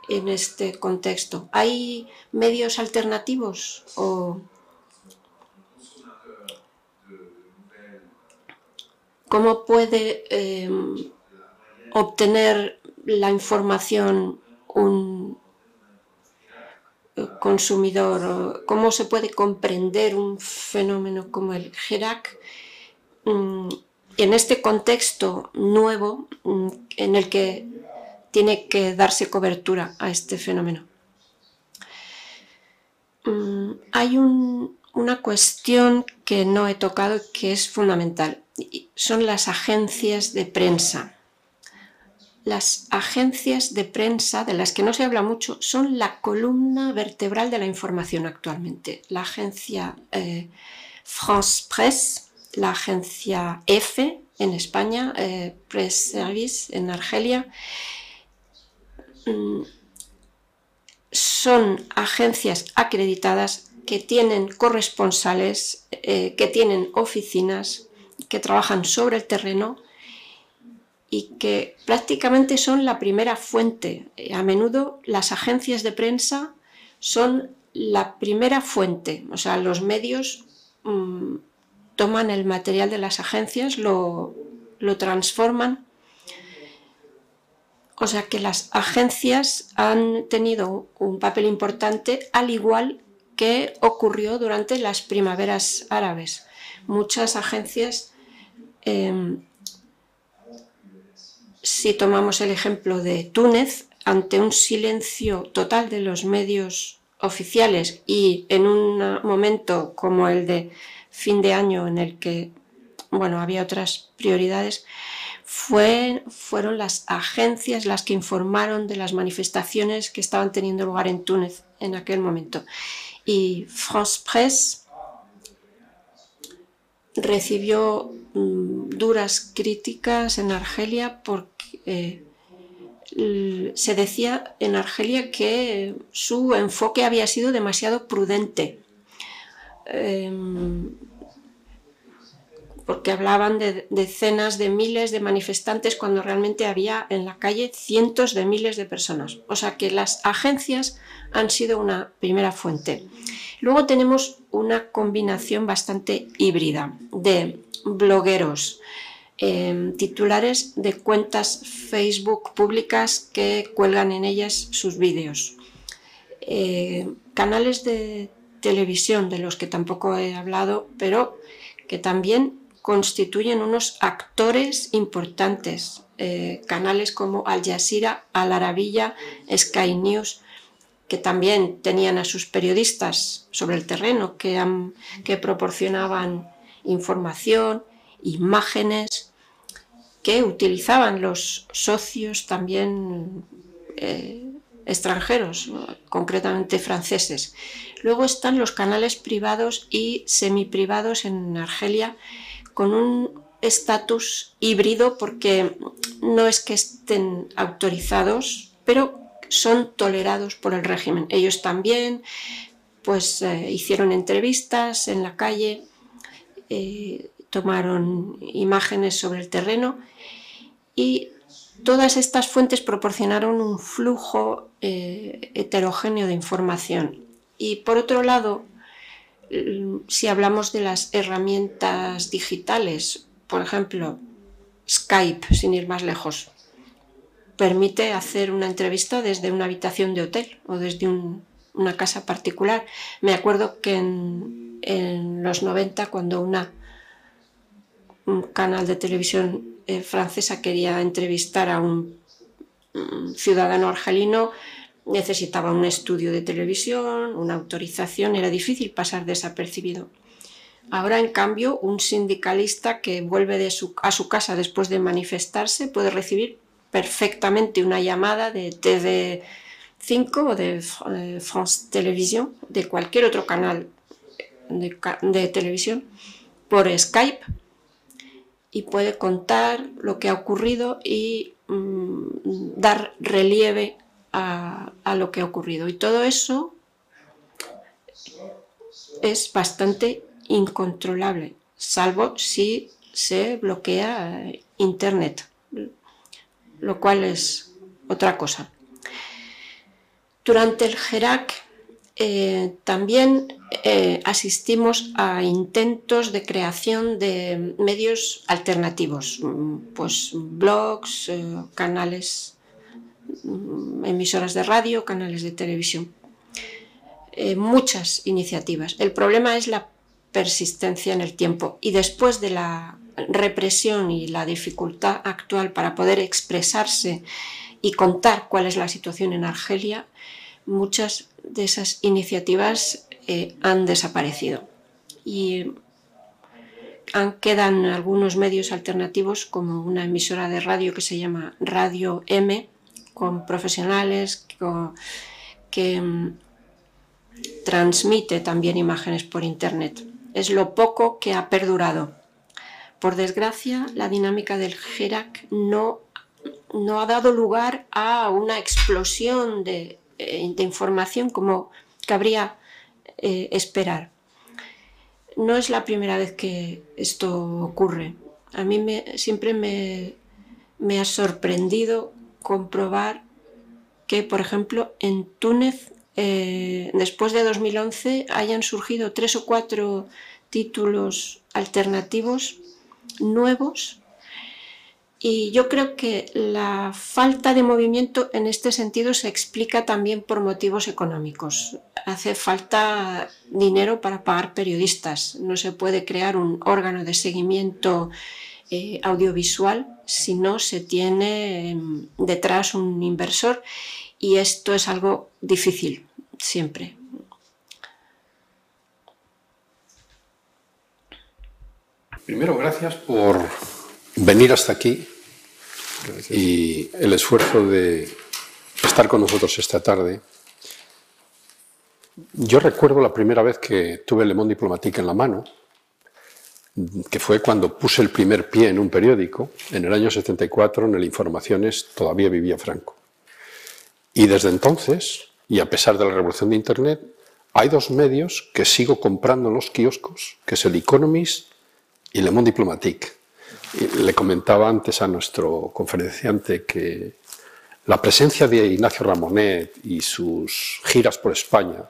en este contexto. ¿Hay medios alternativos o cómo puede eh, obtener la información un, consumidor, cómo se puede comprender un fenómeno como el GERAC mm, en este contexto nuevo mm, en el que tiene que darse cobertura a este fenómeno. Mm, hay una cuestión que no he tocado que es fundamental. Son las agencias de prensa las agencias de prensa, de las que no se habla mucho, son la columna vertebral de la información actualmente. La agencia eh, France Presse, la agencia EFE en España, eh, Press Service en Argelia, mm, son agencias acreditadas que tienen corresponsales, eh, que tienen oficinas, que trabajan sobre el terreno y que prácticamente son la primera fuente. A menudo las agencias de prensa son la primera fuente, o sea, los medios mm, toman el material de las agencias, lo, lo transforman. O sea que las agencias han tenido un papel importante, al igual que ocurrió durante las primaveras árabes. Muchas agencias em, si tomamos el ejemplo de Túnez, ante un silencio total de los medios oficiales y en un momento como el de fin de año en el que bueno, había otras prioridades, fueron las agencias las que informaron de las manifestaciones que estaban teniendo lugar en Túnez en aquel momento. Y France Presse recibió mm, duras críticas en Argelia eh, se decía en Argelia que su enfoque había sido demasiado prudente, em, porque hablaban de decenas de miles de manifestantes cuando realmente había en la calle cientos de miles de personas. O sea que las agencias han sido una primera fuente. Luego tenemos una combinación bastante híbrida de blogueros, Em, titulares de cuentas Facebook públicas que cuelgan en ellas sus vídeos. Eh, canales de televisión de los que tampoco he hablado, pero que también constituyen unos actores importantes. Eh, canales como Al Jazeera, Al Arabiya, Sky News, que también tenían a sus periodistas sobre el terreno, que, que proporcionaban información, imágenes que utilizaban los socios también eh, extranjeros, concretamente franceses. Luego están los canales privados y semiprivados en Argelia con un estatus híbrido porque no es que estén autorizados, pero son tolerados por el régimen. Ellos también pues eh, hicieron entrevistas en la calle, eh, tomaron imágenes sobre el terreno y todas estas fuentes proporcionaron un flujo eh, heterogéneo de información. Y por otro lado, si hablamos de las herramientas digitales, por ejemplo, Skype, sin ir más lejos, permite hacer una entrevista desde una habitación de hotel o desde una casa particular. Me acuerdo que en los 90, cuando una, un canal de televisión eh, francesa quería entrevistar a un, un ciudadano argelino, necesitaba un estudio de televisión, una autorización, era difícil pasar desapercibido. Ahora, en cambio, un sindicalista que vuelve a su casa después de manifestarse puede recibir perfectamente una llamada de TV5 o de eh, France Television, de cualquier otro canal de televisión, por Skype y puede contar lo que ha ocurrido y mmm, dar relieve a, lo que ha ocurrido. Y todo eso es bastante incontrolable, salvo si se bloquea Internet lo cual es otra cosa. Durante el GERAC eh, también eh, asistimos a intentos de creación de medios alternativos, mm, pues blogs, eh, canales, mm, emisoras de radio, canales de televisión. Muchas iniciativas. El problema es la persistencia en el tiempo y después de la represión y la dificultad actual para poder expresarse y contar cuál es la situación en Argelia, muchas de esas iniciativas eh, han desaparecido. Y quedan algunos medios alternativos como una emisora de radio que se llama Radio M, con profesionales que um, transmite también imágenes por Internet. Es lo poco que ha perdurado por desgracia, la dinámica del GERAC no, no ha dado lugar a una explosión de, eh, de información como cabría eh, esperar. No es la primera vez que esto ocurre. A mí siempre me, me ha sorprendido comprobar que, por ejemplo, en Túnez, eh, después de 2011, hayan surgido tres o cuatro títulos alternativos nuevos y yo creo que la falta de movimiento en este sentido se explica también por motivos económicos. Hace falta dinero para pagar periodistas. No se puede crear un órgano de seguimiento eh, audiovisual si no se tiene eh, detrás un inversor y esto es algo difícil siempre. Primero, gracias por venir hasta aquí y el esfuerzo de estar con nosotros esta tarde. Yo recuerdo la primera vez que tuve Le Monde Diplomatique en la mano, que fue cuando puse el primer pie en un periódico, en el año 74, en el Informaciones, todavía vivía Franco. Y desde entonces, y a pesar de la revolución de Internet, hay dos medios que sigo comprando en los kioscos, que es el Economist y Le Monde Diplomatique. Le comentaba antes a nuestro conferenciante que la presencia de Ignacio Ramonet y sus giras por España,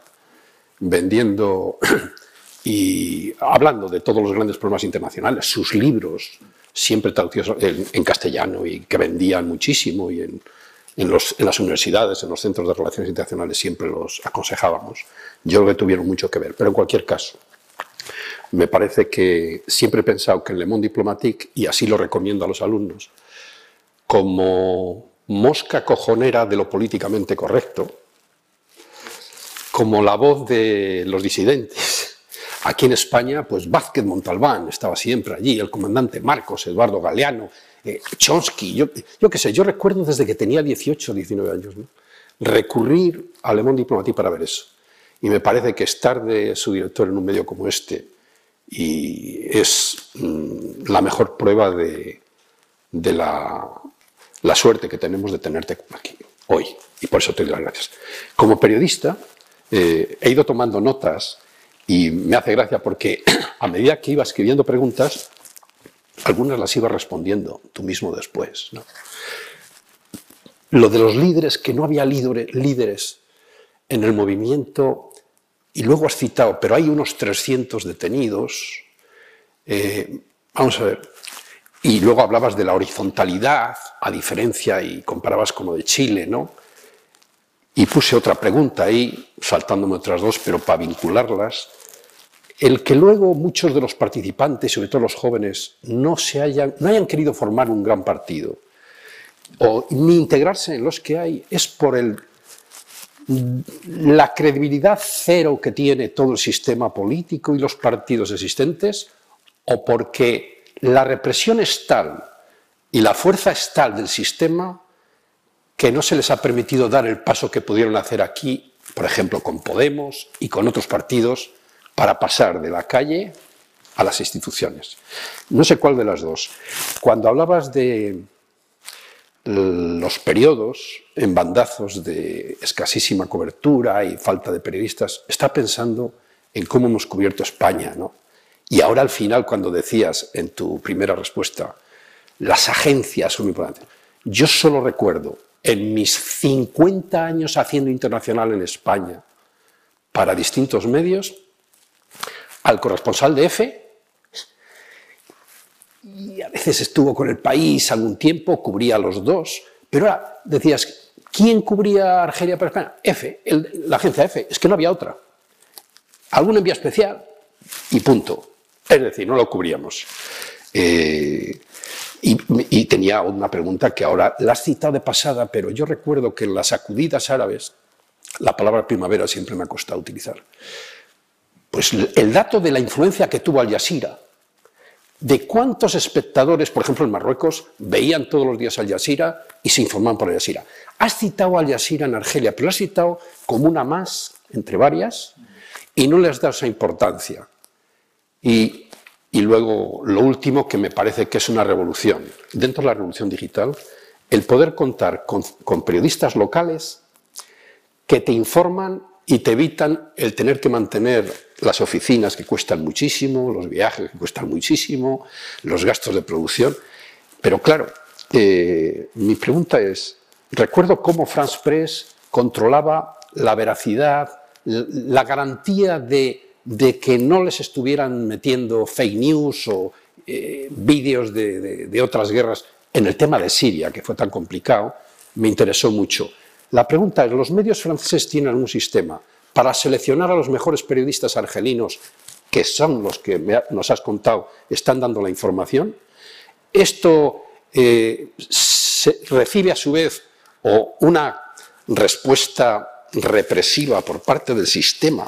vendiendo [CLEARS THROAT] y hablando de todos los grandes problemas internacionales, sus libros, siempre traducidos en, en castellano y que vendían muchísimo y en, en, los, en, las universidades, en los centros de relaciones internacionales siempre los aconsejábamos. Yo creo que tuvieron mucho que ver, pero en cualquier caso, me parece que siempre he pensado que en Le Monde Diplomatique, y así lo recomiendo a los alumnos, como mosca cojonera de lo políticamente correcto, como la voz de los disidentes. Aquí en España, pues Vázquez Montalbán estaba siempre allí, el comandante Marcos, Eduardo Galeano, eh, Chomsky, yo, yo qué sé, yo recuerdo desde que tenía 18 o 19 años, recurrir a Le Monde Diplomatique para ver eso. Y me parece que estar de su director en un medio como este, y es mm, la mejor prueba de, la, suerte que tenemos de tenerte aquí hoy. Y por eso te doy las gracias. Como periodista, eh, he ido tomando notas y me hace gracia porque [CLEARS THROAT] a medida que iba escribiendo preguntas, algunas las iba respondiendo tú mismo después. Lo de los líderes, que no había líderes en el movimiento y luego has citado, pero hay unos 300 detenidos. Eh, vamos a ver. Y luego hablabas de la horizontalidad, a diferencia, y comparabas con lo de Chile, ¿no? Y puse otra pregunta ahí, saltándome otras dos, pero para vincularlas. El que luego muchos de los participantes, sobre todo los jóvenes, no, se hayan, no hayan querido formar un gran partido o ni integrarse en los que hay es por el la credibilidad cero que tiene todo el sistema político y los partidos existentes o porque la represión es tal y la fuerza es tal del sistema que no se les ha permitido dar el paso que pudieron hacer aquí, por ejemplo, con Podemos y con otros partidos, para pasar de la calle a las instituciones. No sé cuál de las dos. Cuando hablabas de, los periodos en bandazos de escasísima cobertura y falta de periodistas, está pensando en cómo hemos cubierto España. ¿no? Y ahora al final, cuando decías en tu primera respuesta, las agencias son muy importantes, yo solo recuerdo en mis 50 años haciendo internacional en España para distintos medios, al corresponsal de EFE, y a veces estuvo con el país algún tiempo, cubría los dos, pero ahora decías, ¿quién cubría Argelia para España? F, la agencia F, es que no había otra. Algún envío especial y punto. Es decir, no lo cubríamos. Eh, y, y, tenía una pregunta que ahora la has citado de pasada, pero yo recuerdo que en las sacudidas árabes, la palabra primavera siempre me ha costado utilizar. Pues el dato de la influencia que tuvo Al Jazeera de cuántos espectadores, por ejemplo en Marruecos, veían todos los días Al Jazeera y se informaban por Al Jazeera. Has citado Al Jazeera en Argelia, pero lo has citado como una más entre varias y no le has dado esa importancia. Y, luego lo último que me parece que es una revolución. Dentro de la revolución digital, el poder contar con, con periodistas locales que te informan y te evitan el tener que mantener las oficinas que cuestan muchísimo, los viajes que cuestan muchísimo, los gastos de producción. Pero claro, eh, mi pregunta es, recuerdo cómo France Press controlaba la veracidad, la garantía de, que no les estuvieran metiendo fake news o eh, vídeos de, de otras guerras en el tema de Siria, que fue tan complicado, me interesó mucho. La pregunta es, ¿los medios franceses tienen un sistema para seleccionar a los mejores periodistas argelinos, que son los que nos has contado, están dando la información? ¿Esto eh, recibe a su vez o una respuesta represiva por parte del sistema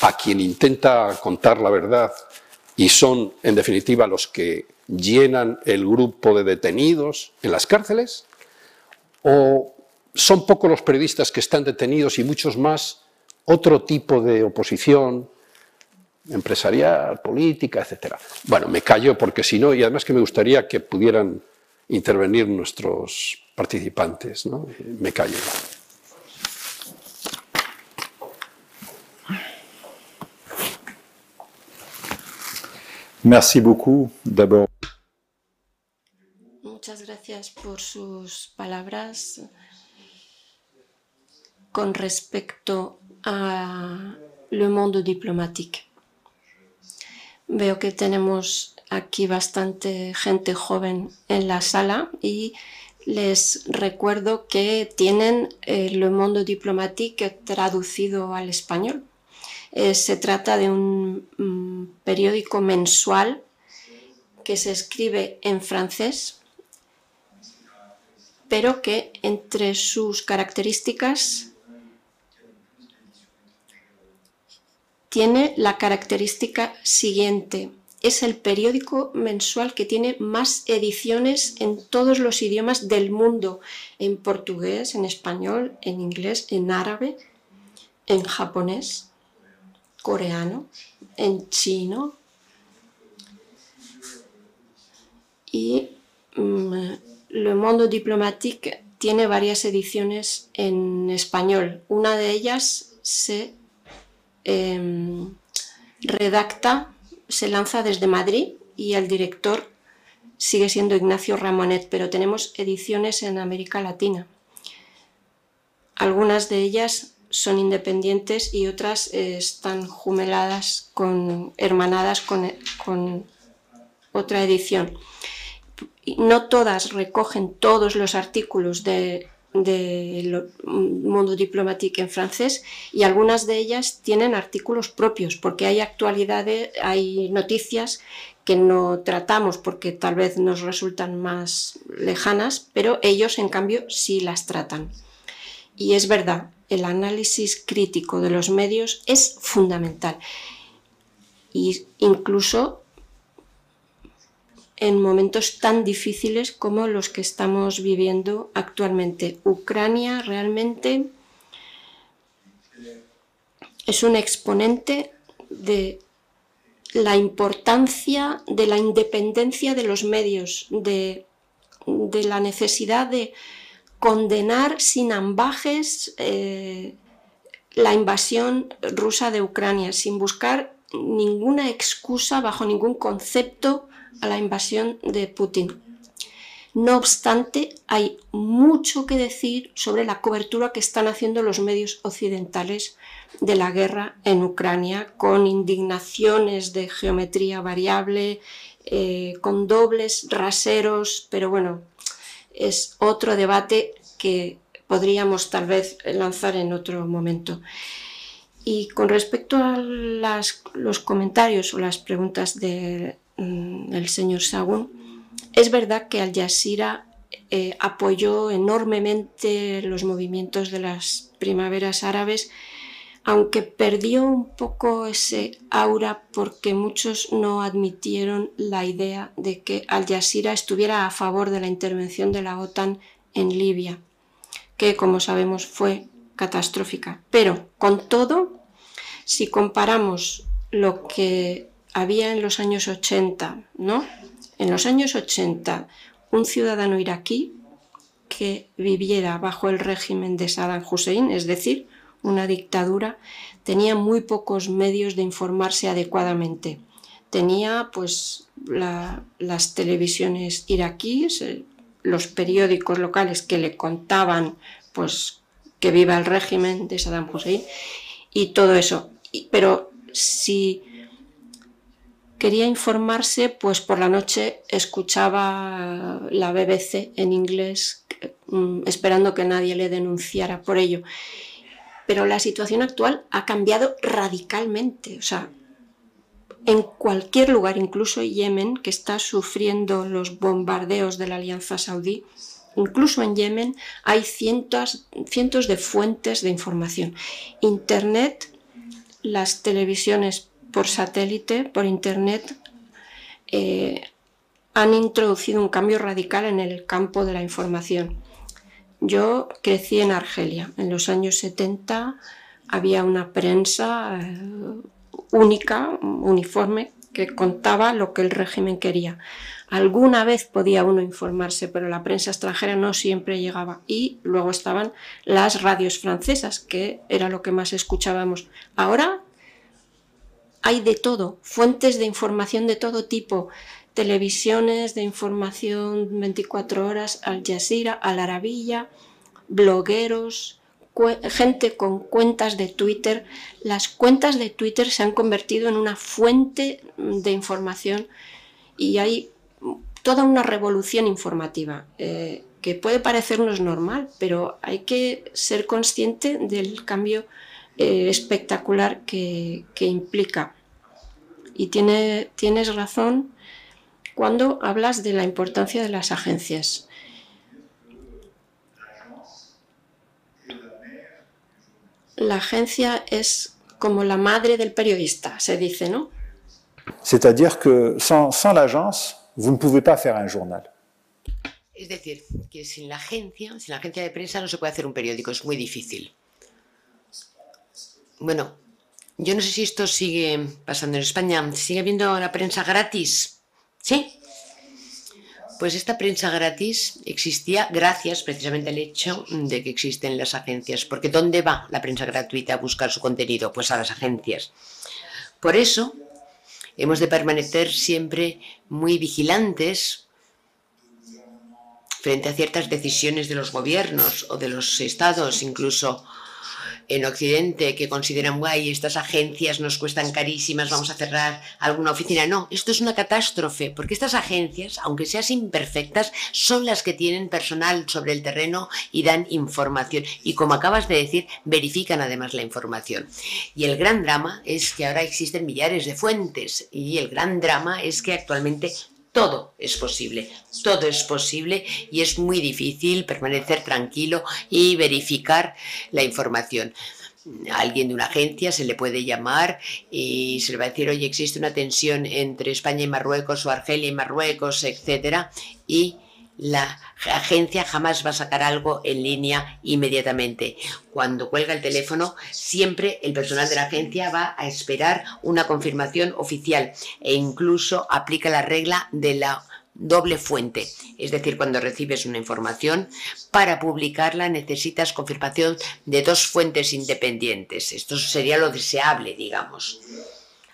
a quien intenta contar la verdad y son, en definitiva, los que llenan el grupo de detenidos en las cárceles? ¿O son pocos los periodistas que están detenidos y muchos más otro tipo de oposición empresarial, política, etc. Bueno, me callo porque si no, y además que me gustaría que pudieran intervenir nuestros participantes, ¿no? Me callo. Merci beaucoup d'abord. Muchas gracias por sus palabras con respecto a le mundo diplomático. Veo que tenemos aquí bastante gente joven en la sala y les recuerdo que tienen el Le Monde Diplomatique traducido al español. Eh, se trata de un mm, periódico mensual que se escribe en francés, pero que entre sus características tiene la característica siguiente. Es el periódico mensual que tiene más ediciones en todos los idiomas del mundo, en portugués, en español, en inglés, en árabe, en japonés, coreano, en chino. Y mm, Le Monde Diplomatique tiene varias ediciones en español. Una de ellas se Em, redacta, se lanza desde Madrid y el director sigue siendo Ignacio Ramonet, pero tenemos ediciones en América Latina. Algunas de ellas son independientes y otras eh, están jumeladas con, hermanadas con, con otra edición. No todas recogen todos los artículos de del mundo diplomático en francés y algunas de ellas tienen artículos propios porque hay actualidades, hay noticias que no tratamos porque tal vez nos resultan más lejanas, pero ellos en cambio sí las tratan. Y es verdad, el análisis crítico de los medios es fundamental. Y incluso en momentos tan difíciles como los que estamos viviendo actualmente. Ucrania realmente es un exponente de la importancia de la independencia de los medios, de, la necesidad de condenar sin ambajes eh, la invasión rusa de Ucrania, sin buscar ninguna excusa bajo ningún concepto a la invasión de Putin. No obstante, hay mucho que decir sobre la cobertura que están haciendo los medios occidentales de la guerra en Ucrania, con indignaciones de geometría variable, eh, con dobles raseros, pero bueno, es otro debate que podríamos tal vez lanzar en otro momento. Y con respecto a los comentarios o las preguntas de el señor Sagun, es verdad que Al Jazeera eh, apoyó enormemente los movimientos de las primaveras árabes, aunque perdió un poco ese aura porque muchos no admitieron la idea de que Al Jazeera estuviera a favor de la intervención de la OTAN en Libia, que como sabemos fue catastrófica. Pero con todo, si comparamos lo que había en los años 80, ¿no? En los años 80, un ciudadano iraquí que viviera bajo el régimen de Saddam Hussein, es decir, una dictadura, tenía muy pocos medios de informarse adecuadamente. Tenía pues las televisiones iraquíes, eh, los periódicos locales que le contaban pues que viva el régimen de Saddam Hussein y todo eso. Pero si quería informarse, pues por la noche escuchaba la BBC en inglés, mm, esperando que nadie le denunciara por ello. Pero la situación actual ha cambiado radicalmente. O sea, en cualquier lugar, incluso Yemen, que está sufriendo los bombardeos de la Alianza Saudí, incluso en Yemen hay cientos, cientos de fuentes de información. Internet, las televisiones por satélite, por Internet, eh, han introducido un cambio radical en el campo de la información. Yo crecí en Argelia. En los años 70 había una prensa eh, única, uniforme, que contaba lo que el régimen quería. Alguna vez podía uno informarse, pero la prensa extranjera no siempre llegaba. Y luego estaban las radios francesas, que era lo que más escuchábamos. Ahora hay de todo, fuentes de información de todo tipo, televisiones de información 24 horas, Al Jazeera, Al Arabilla, blogueros, gente con cuentas de Twitter. Las cuentas de Twitter se han convertido en una fuente de información y hay toda una revolución informativa eh, que puede parecernos normal, pero hay que ser consciente del cambio eh, espectacular que, implica. Y tiene, tienes razón cuando hablas de la importancia de las agencias. La agencia es como la madre del periodista, se dice, ¿no? C'est-à-dire que sans, sans l'agence, vous ne pouvez pas faire un journal. Es decir, que sin la agencia, sin la agencia de prensa no se puede hacer un periódico, es muy difícil. Bueno, yo no sé si esto sigue pasando en España. ¿Sigue habiendo la prensa gratis? ¿Sí? Pues esta prensa gratis existía gracias precisamente al hecho de que existen las agencias. Porque ¿dónde va la prensa gratuita a buscar su contenido? Pues a las agencias. Por eso hemos de permanecer siempre muy vigilantes frente a ciertas decisiones de los gobiernos o de los estados, incluso en Occidente que consideran, guay, estas agencias nos cuestan carísimas, vamos a cerrar alguna oficina. No, esto es una catástrofe, porque estas agencias, aunque sean imperfectas, son las que tienen personal sobre el terreno y dan información. Y como acabas de decir, verifican además la información. Y el gran drama es que ahora existen millares de fuentes y el gran drama es que actualmente todo es posible, todo es posible y es muy difícil permanecer tranquilo y verificar la información. A alguien de una agencia se le puede llamar y se le va a decir, oye, existe una tensión entre España y Marruecos o Argelia y Marruecos, etcétera, y la agencia jamás va a sacar algo en línea inmediatamente. Cuando cuelga el teléfono, siempre el personal de la agencia va a esperar una confirmación oficial e incluso aplica la regla de la doble fuente. Es decir, cuando recibes una información, para publicarla necesitas confirmación de dos fuentes independientes. Esto sería lo deseable, digamos.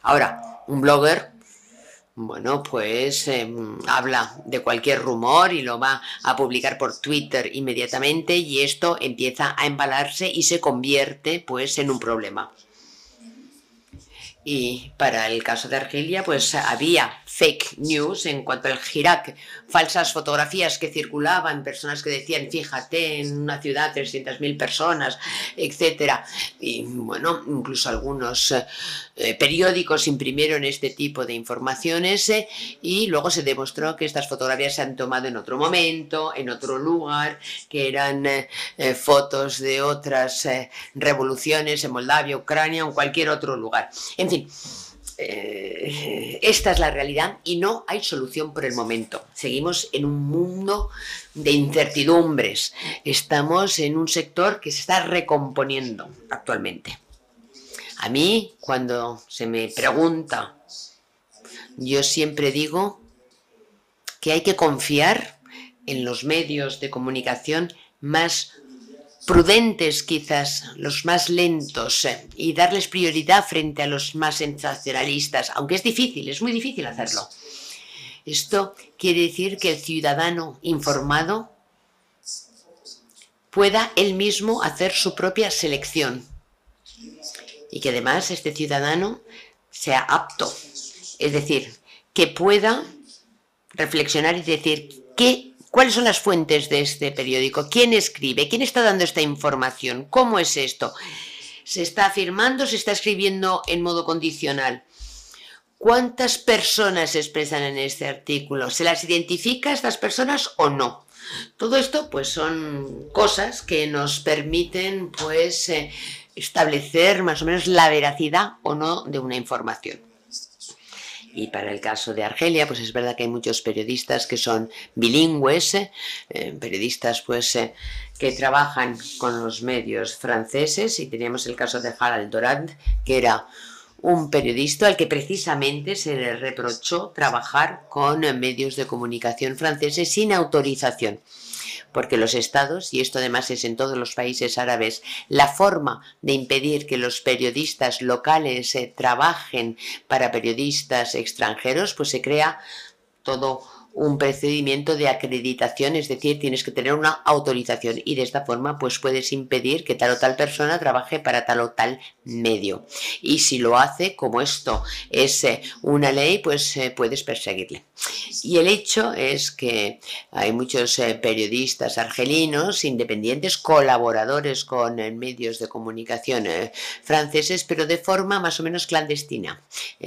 Ahora, un blogger bueno, pues em, habla de cualquier rumor y lo va a publicar por Twitter inmediatamente y esto empieza a embalarse y se convierte pues en un problema. Y para el caso de Argelia, pues había fake news en cuanto al Irak, falsas fotografías que circulaban, personas que decían, fíjate, en una ciudad 300.000 personas, etc. Y bueno, incluso algunos eh, periódicos imprimieron este tipo de informaciones eh, y luego se demostró que estas fotografías se han tomado en otro momento, en otro lugar, que eran eh, fotos de otras revoluciones en Moldavia, Ucrania o en cualquier otro lugar. En fin, [LAUGHS] esta es la realidad y no hay solución por el momento. Seguimos en un mundo de incertidumbres. Estamos en un sector que se está recomponiendo actualmente. A mí, cuando se me pregunta, yo siempre digo que hay que confiar en los medios de comunicación más prudentes quizás, los más lentos, eh, y darles prioridad frente a los más sensacionalistas, aunque es difícil, es muy difícil hacerlo. Esto quiere decir que el ciudadano informado pueda él mismo hacer su propia selección y que además este ciudadano sea apto, es decir, que pueda reflexionar y decir qué, cuáles son las fuentes de este periódico, quién escribe, quién está dando esta información, cómo es esto. ¿Se está afirmando, se está escribiendo en modo condicional? ¿Cuántas personas se expresan en este artículo? ¿Se las identifica a estas personas o no? Todo esto pues son cosas que nos permiten pues eh, establecer más o menos la veracidad o no de una información. Y para el caso de Argelia, pues es verdad que hay muchos periodistas que son bilingües, eh, periodistas pues eh, que trabajan con los medios franceses. Y teníamos el caso de Harald Dorand, que era un periodista al que precisamente se le reprochó trabajar con medios de comunicación franceses sin autorización porque los estados, y esto además es en todos los países árabes, la forma de impedir que los periodistas locales eh, trabajen para periodistas extranjeros, pues se crea todo un procedimiento de acreditación, es decir, tienes que tener una autorización y de esta forma pues puedes impedir que tal o tal persona trabaje para tal o tal medio. Y si lo hace, como esto es eh, una ley, pues eh, puedes perseguirle. Y el hecho es que hay muchos eh, periodistas argelinos, independientes, colaboradores con medios de comunicación franceses, pero de forma más o menos clandestina.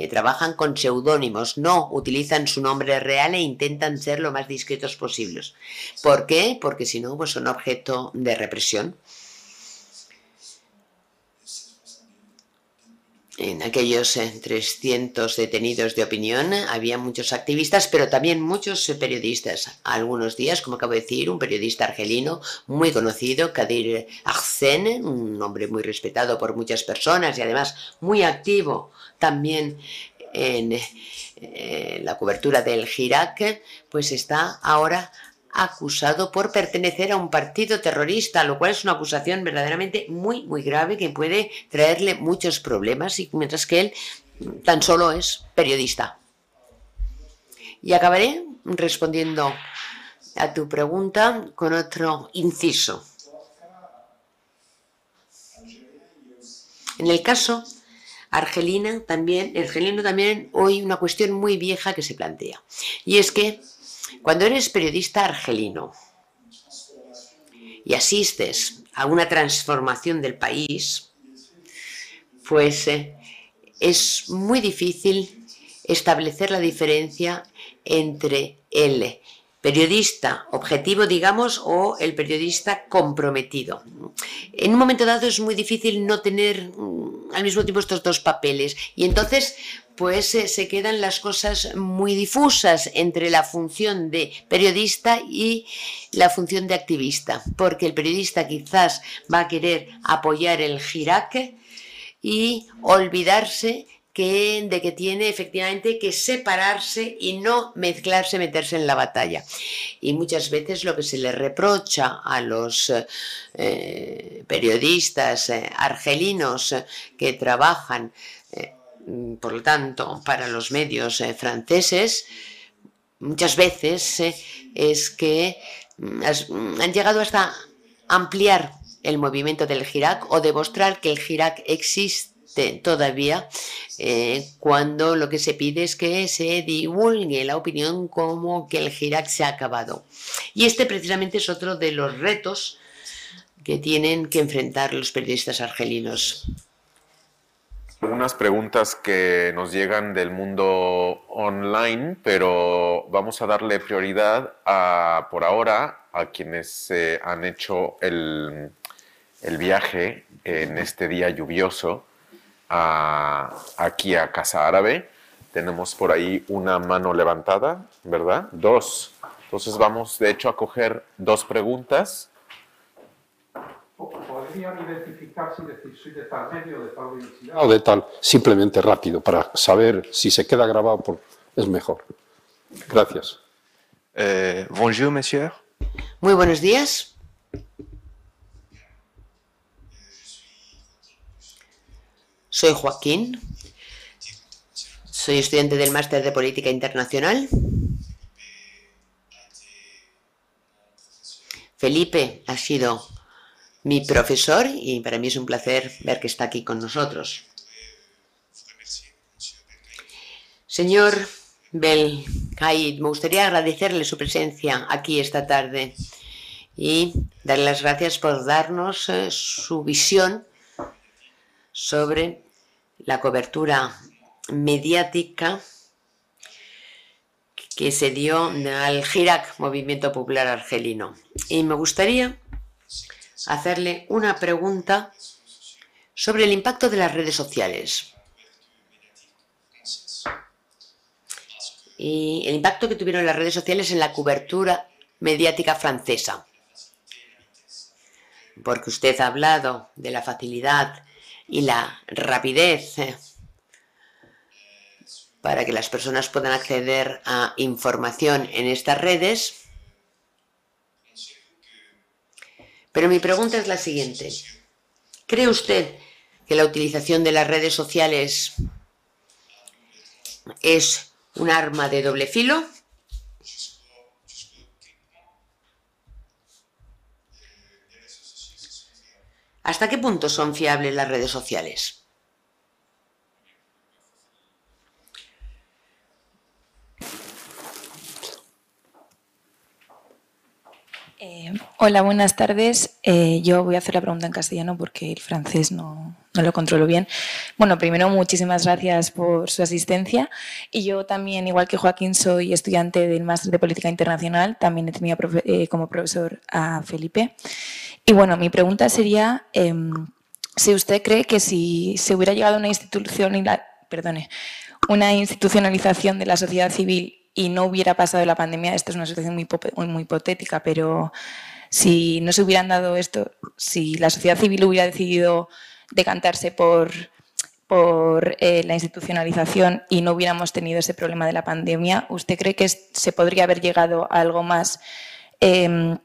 trabajan con seudónimos, no utilizan su nombre real e intentan intentan ser lo más discretos posibles. ¿Por qué? Porque si no, pues son objeto de represión. En aquellos 300 eh, detenidos de opinión había muchos activistas, pero también muchos eh, periodistas. Algunos días, como acabo de decir, un periodista argelino muy conocido, Kadir Ahsen, un hombre muy respetado por muchas personas y además muy activo también en eh, la cobertura del Irak, pues está ahora acusado por pertenecer a un partido terrorista, lo cual es una acusación verdaderamente muy, muy grave que puede traerle muchos problemas, y mientras que él tan solo es periodista. Y acabaré respondiendo a tu pregunta con otro inciso. En el caso argelina también, argelino también hoy una cuestión muy vieja que se plantea. Y es que cuando eres periodista argelino y asistes a una transformación del país, pues eh, es muy difícil establecer la diferencia entre el periodista objetivo, digamos, o el periodista comprometido. En un momento dado es muy difícil no tener mm, al mismo tiempo estos dos papeles y entonces pues eh, se quedan las cosas muy difusas entre la función de periodista y la función de activista, porque el periodista quizás va a querer apoyar el giraque y olvidarse que, de que tiene efectivamente que separarse y no mezclarse, meterse en la batalla. Y muchas veces lo que se le reprocha a los eh, periodistas eh, argelinos eh, que trabajan, por lo tanto, para los medios franceses, muchas veces es que mm, mm, han llegado hasta ampliar el movimiento del Girac o demostrar que el Girac existe todavía eh, cuando lo que se pide es que se divulgue la opinión como que el Girac se ha acabado. Y este precisamente es otro de los retos que tienen que enfrentar los periodistas argelinos. Algunas preguntas que nos llegan del mundo online, pero vamos a darle prioridad a, por ahora a quienes han hecho el, el viaje en este día lluvioso aquí a Casa Árabe. Tenemos por ahí una mano levantada, ¿verdad? Dos. Entonces vamos, de hecho, a coger dos preguntas. ¿Podrían identificar si decir soy de tal medio, de tal universidad? O de tal, simplemente rápido, para saber si se queda grabado, por, es mejor. Gracias. Eh, bonjour, monsieur. Muy buenos días. Soy Joaquín, soy estudiante del Máster de Política Internacional. Felipe ha sido mi profesor y para mí es un placer ver que está aquí con nosotros. Señor Belkaid, me gustaría agradecerle su presencia aquí esta tarde y darle las gracias por darnos eh, su visión sobre la cobertura mediática que se dio al Girac, Movimiento Popular Argelino. Y me gustaría hacerle una pregunta sobre el impacto de las redes sociales y el impacto que tuvieron las redes sociales en la cobertura mediática francesa. Porque usted ha hablado de la facilidad y la rapidez eh, para que las personas puedan acceder a información en estas redes. Pero mi pregunta es la siguiente. ¿Cree usted que la utilización de las redes sociales es un arma de doble filo? ¿Hasta qué punto son fiables las redes sociales? Eh, hola, buenas tardes. Eh, yo voy a hacer la pregunta en castellano porque el francés no, no, lo controlo bien. Bueno, primero, muchísimas gracias por su asistencia. Y yo también, igual que Joaquín, soy estudiante del Máster de Política Internacional. También he tenido eh, como profesor a Felipe. Y bueno, mi pregunta sería em, si usted cree que si se hubiera llegado a una, institución, perdone, una institucionalización de la sociedad civil y no hubiera pasado la pandemia, esto es una situación muy, muy, hipotética, pero si no se hubieran dado esto, si la sociedad civil hubiera decidido decantarse por, por eh, la institucionalización y no hubiéramos tenido ese problema de la pandemia, ¿usted cree que se podría haber llegado a algo más em,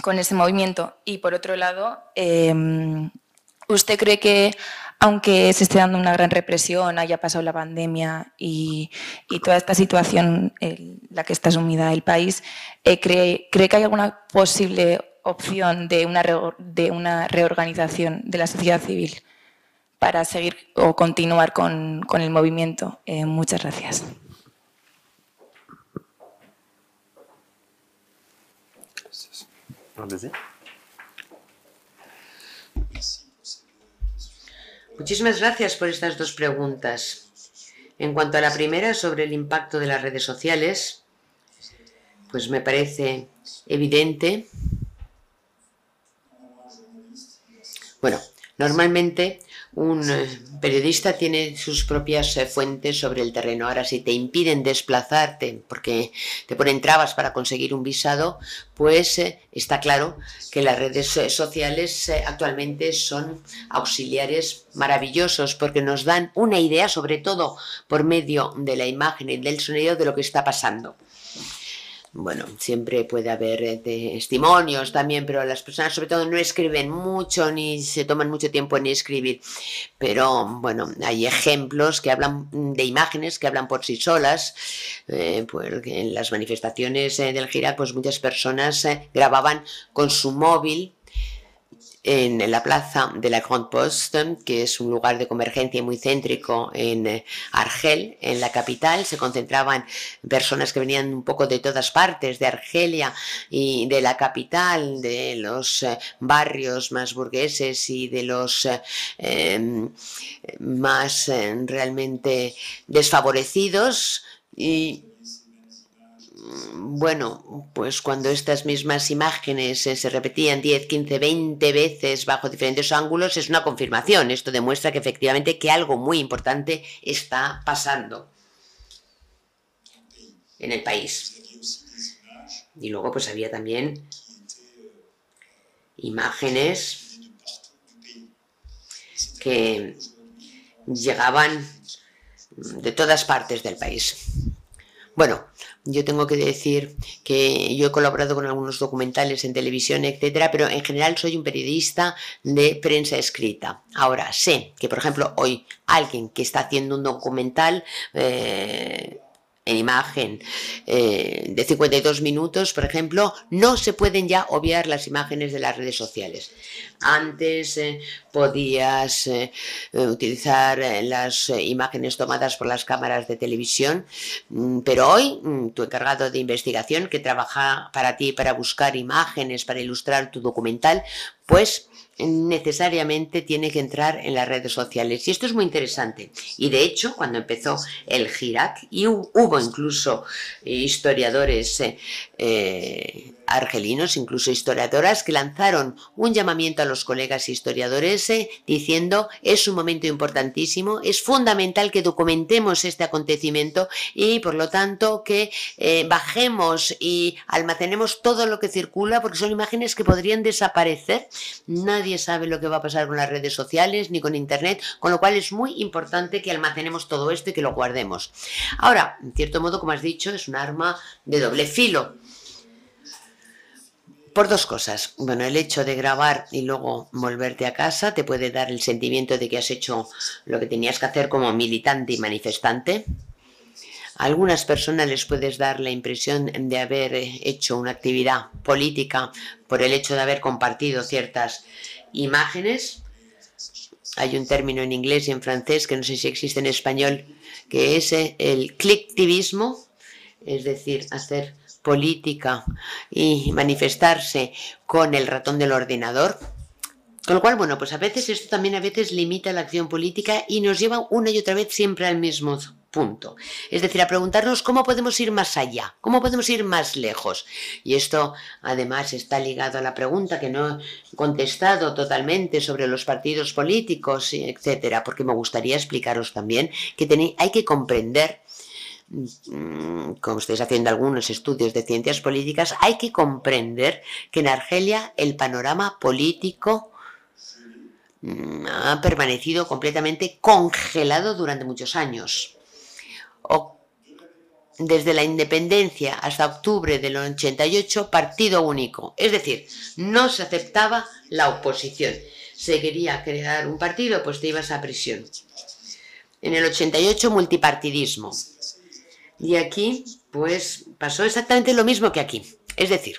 con ese movimiento. Y por otro lado, em, ¿usted cree que aunque se esté dando una gran represión, haya pasado la pandemia y, toda esta situación en la que está sumida el país, eh, cree, cree, que hay alguna posible opción de una, de una reorganización de la sociedad civil para seguir o continuar con, con el movimiento. Eh, muchas gracias. Muchísimas gracias por estas dos preguntas. En cuanto a la primera sobre el impacto de las redes sociales, pues me parece evidente. Bueno, normalmente un eh, periodista tiene sus propias eh, fuentes sobre el terreno. Ahora, si te impiden desplazarte porque te ponen trabas para conseguir un visado, pues eh, está claro que las redes sociales actualmente son auxiliares maravillosos porque nos dan una idea, sobre todo por medio de la imagen y del sonido, de lo que está pasando bueno, siempre puede haber eh, testimonios también, pero las personas sobre todo no escriben mucho ni se toman mucho tiempo en escribir. Pero bueno, hay ejemplos que hablan de imágenes que hablan por sí solas. Eh, en las manifestaciones eh, del Girac, pues muchas personas grababan con su móvil en la plaza de la Grande Poste, que es un lugar de convergencia muy céntrico en eh, Argel, en la capital. Se concentraban personas que venían un poco de todas partes, de Argelia y de la capital, de los eh, barrios más burgueses y de los eh, em, más realmente desfavorecidos. Y bueno, pues cuando estas mismas imágenes eh, se repetían 10, 15, 20 veces bajo diferentes ángulos, es una confirmación. Esto demuestra que efectivamente que algo muy importante está pasando en el país. Y luego pues había también imágenes que llegaban de todas partes del país. Bueno, yo tengo que decir que yo he colaborado con algunos documentales en televisión, etcétera, pero en general soy un periodista de prensa escrita. Ahora, sé que, por ejemplo, hoy alguien que está haciendo un documental eh, en imagen eh, de 52 minutos, por ejemplo, no se pueden ya obviar las imágenes de las redes sociales. Antes eh, podías eh, utilizar las imágenes tomadas por las cámaras de televisión, mm, pero hoy mm, tu encargado de investigación que trabaja para ti para buscar imágenes, para ilustrar tu documental, pues necesariamente tiene que entrar en las redes sociales. Y esto es muy interesante. Y de hecho, cuando empezó el Girac, y hubo incluso historiadores eh, argelinos, incluso historiadoras, que lanzaron un llamamiento a los colegas historiadores eh, diciendo es un momento importantísimo, es fundamental que documentemos este acontecimiento y por lo tanto que eh, bajemos y almacenemos todo lo que circula porque son imágenes que podrían desaparecer. Nadie sabe lo que va a pasar con las redes sociales ni con Internet, con lo cual es muy importante que almacenemos todo esto y que lo guardemos. Ahora, en cierto modo, como has dicho, es un arma de doble filo por dos cosas. Bueno, el hecho de grabar y luego volverte a casa te puede dar el sentimiento de que has hecho lo que tenías que hacer como militante y manifestante. A algunas personas les puedes dar la impresión de haber hecho una actividad política por el hecho de haber compartido ciertas imágenes. Hay un término en inglés y en francés que no sé si existe en español, que es el clictivismo, es decir, hacer política y manifestarse con el ratón del ordenador. Con lo cual, bueno, pues a veces esto también a veces limita la acción política y nos lleva una y otra vez siempre al mismo punto. Es decir, a preguntarnos cómo podemos ir más allá, cómo podemos ir más lejos. Y esto además está ligado a la pregunta que no he contestado totalmente sobre los partidos políticos, etcétera, porque me gustaría explicaros también que hay que comprender como estáis haciendo algunos estudios de ciencias políticas, hay que comprender que en Argelia el panorama político mm, ha permanecido completamente congelado durante muchos años. desde la independencia hasta octubre del 88, partido único. Es decir, no se aceptaba la oposición. Se quería crear un partido, pues te ibas a prisión. En el 88, multipartidismo. Y aquí, pues pasó exactamente lo mismo que aquí. Es decir,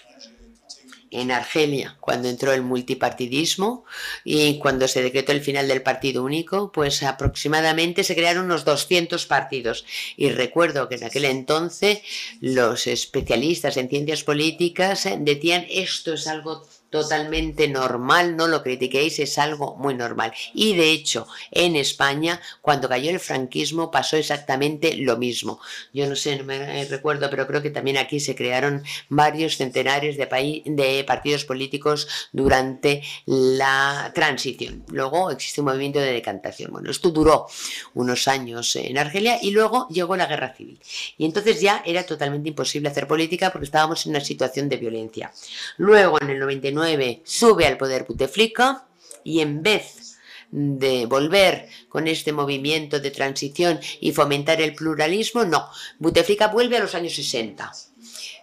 en Argelia, cuando entró el multipartidismo y cuando se decretó el final del partido único, pues aproximadamente se crearon unos 200 partidos. Y recuerdo que en aquel entonces los especialistas en ciencias políticas decían esto es algo totalmente normal, no lo critiquéis, es algo muy normal. Y de hecho, en España, cuando cayó el franquismo, pasó exactamente lo mismo. Yo no sé, no me recuerdo, pero creo que también aquí se crearon varios centenares de, de partidos políticos durante la transición. Luego existe un movimiento de decantación. Bueno, esto duró unos años en Argelia y luego llegó la guerra civil. Y entonces ya era totalmente imposible hacer política porque estábamos en una situación de violencia. Luego, en el 99, sube al poder Bouteflika y en vez de volver con este movimiento de transición y fomentar el pluralismo, no, Bouteflika vuelve a los años 60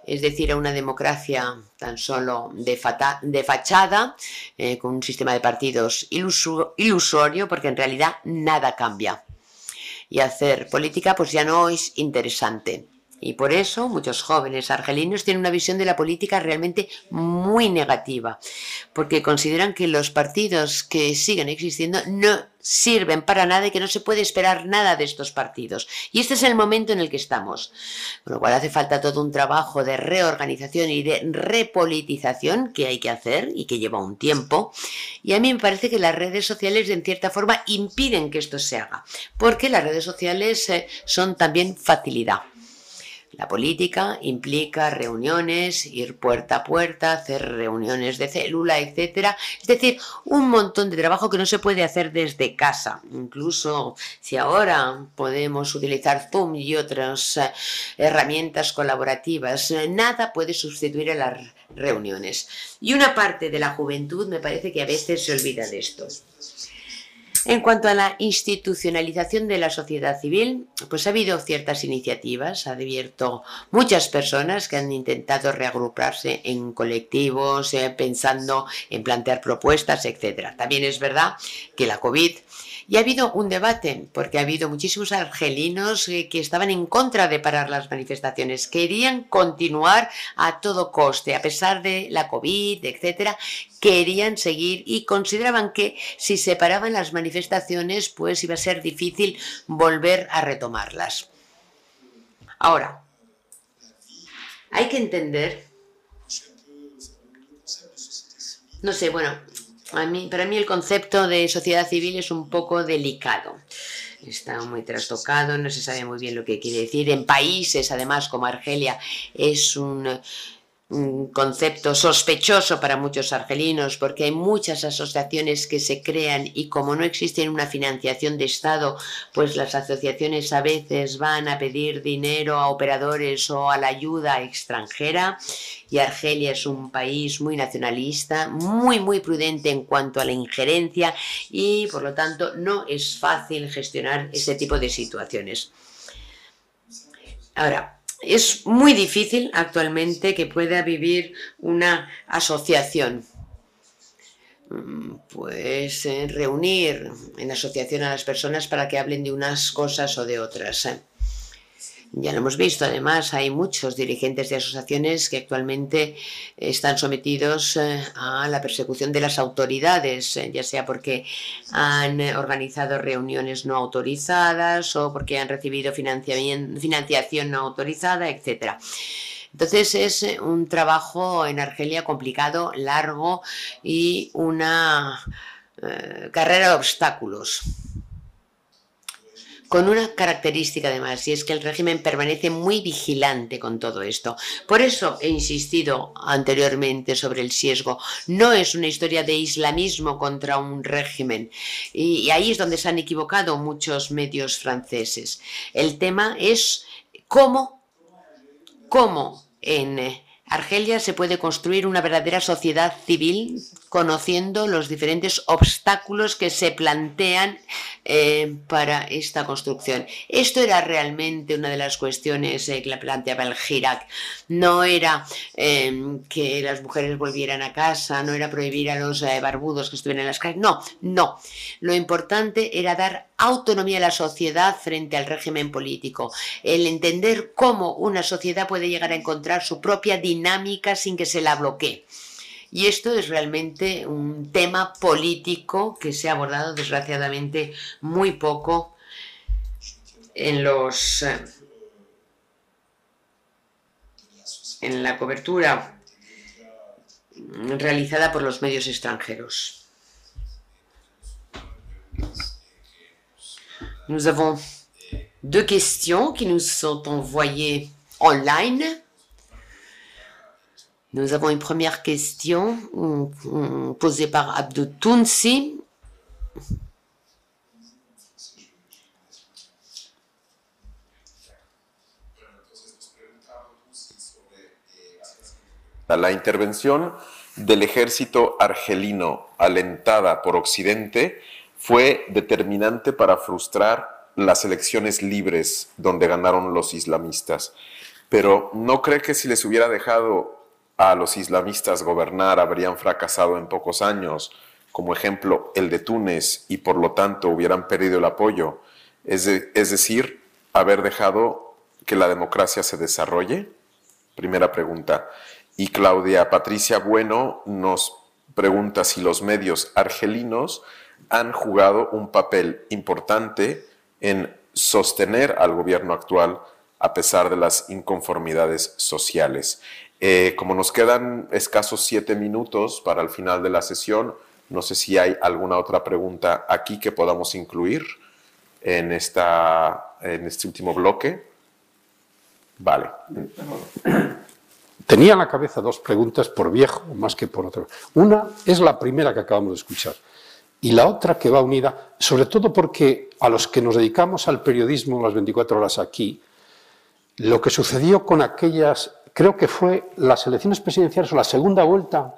es decir, a una democracia tan solo de, fachada, eh, con un sistema de partidos ilusorio, porque en realidad nada cambia. Y hacer política pues ya no es interesante. Y por eso muchos jóvenes argelinos tienen una visión de la política realmente muy negativa, porque consideran que los partidos que siguen existiendo no sirven para nada y que no se puede esperar nada de estos partidos. Y este es el momento en el que estamos. Con lo cual hace falta todo un trabajo de reorganización y de repolitización que hay que hacer y que lleva un tiempo. Y a mí me parece que las redes sociales en cierta forma impiden que esto se haga, porque las redes sociales eh, son también facilidad. La política implica reuniones, ir puerta a puerta, hacer reuniones de célula, etc. Es decir, un montón de trabajo que no se puede hacer desde casa. Incluso si ahora podemos utilizar Zoom y otras eh, herramientas colaborativas, eh, nada puede sustituir a las reuniones. Y una parte de la juventud me parece que a veces se olvida de esto. En cuanto a la institucionalización de la sociedad civil, pues ha habido ciertas iniciativas, ha abierto muchas personas que han intentado reagruparse en colectivos, eh, pensando en plantear propuestas, etc. También es verdad que la COVID y ha habido un debate, porque ha habido muchísimos argelinos eh, que estaban en contra de parar las manifestaciones, querían continuar a todo coste, a pesar de la COVID, etcétera, querían seguir y consideraban que si se paraban las manifestaciones, pues iba a ser difícil volver a retomarlas. Ahora, hay que entender no sé, bueno, para mí el concepto de sociedad civil es un poco delicado. Está muy trastocado, no se sabe muy bien lo que quiere decir. En países, además, como Argelia, es un un concepto sospechoso para muchos argelinos porque hay muchas asociaciones que se crean y como no existe una financiación de Estado, pues las asociaciones a veces van a pedir dinero a operadores o a la ayuda extranjera y Argelia es un país muy nacionalista, muy muy prudente en cuanto a la injerencia y por lo tanto no es fácil gestionar ese tipo de situaciones. Ahora, es muy difícil actualmente que pueda vivir una asociación. Mm, pues eh, reunir en asociación a las personas para que hablen de unas cosas o de otras. Ya lo hemos visto, además hay muchos dirigentes de asociaciones que actualmente están sometidos eh, a la persecución de las autoridades, eh, ya sea porque han organizado reuniones no autorizadas o porque han recibido financiación no autorizada, etc. Entonces es eh, un trabajo en Argelia complicado, largo y una carrera de obstáculos con una característica además, y es que el régimen permanece muy vigilante con todo esto. Por eso he insistido anteriormente sobre el sesgo. No es una historia de islamismo contra un régimen, y, ahí es donde se han equivocado muchos medios franceses. El tema es cómo, cómo en Argelia se puede construir una verdadera sociedad civil conociendo los diferentes obstáculos que se plantean eh, para esta construcción. Esto era realmente una de las cuestiones eh, que la planteaba el Girac. No era em, que las mujeres volvieran a casa, no era prohibir a los eh, barbudos que estuvieran en las calles. No, no. Lo importante era dar autonomía a la sociedad frente al régimen político, el entender cómo una sociedad puede llegar a encontrar su propia dinámica sin que se la bloquee. Y esto es realmente un tema político que se ha abordado desgraciadamente muy poco en los eh, en la cobertura realizada por los medios extranjeros. Nous avons deux questions qui nous sont envoyées online. Nous avons une première question posée par Abdou Tounsi. La intervención del ejército argelino alentada por Occidente fue determinante para frustrar las elecciones libres donde ganaron los islamistas. Pero ¿no cree que si les hubiera dejado a los islamistas gobernar habrían fracasado en pocos años, como ejemplo el de Túnez, y por lo tanto hubieran perdido el apoyo? Es, decir, haber dejado que la democracia se desarrolle? Primera pregunta. Y Claudia Patricia Bueno nos pregunta si los medios argelinos han jugado un papel importante en sostener al gobierno actual a pesar de las inconformidades sociales. Eh, como nos quedan escasos siete minutos para el final de la sesión, no sé si hay alguna otra pregunta aquí que podamos incluir en, esta, en este último bloque. Vale. Tenía en la cabeza dos preguntas por viejo, más que por otro. Una es la primera que acabamos de escuchar y la otra que va unida, sobre todo porque a los que nos dedicamos al periodismo las 24 horas aquí, lo que sucedió con aquellas, creo que fue las elecciones presidenciales o la segunda vuelta,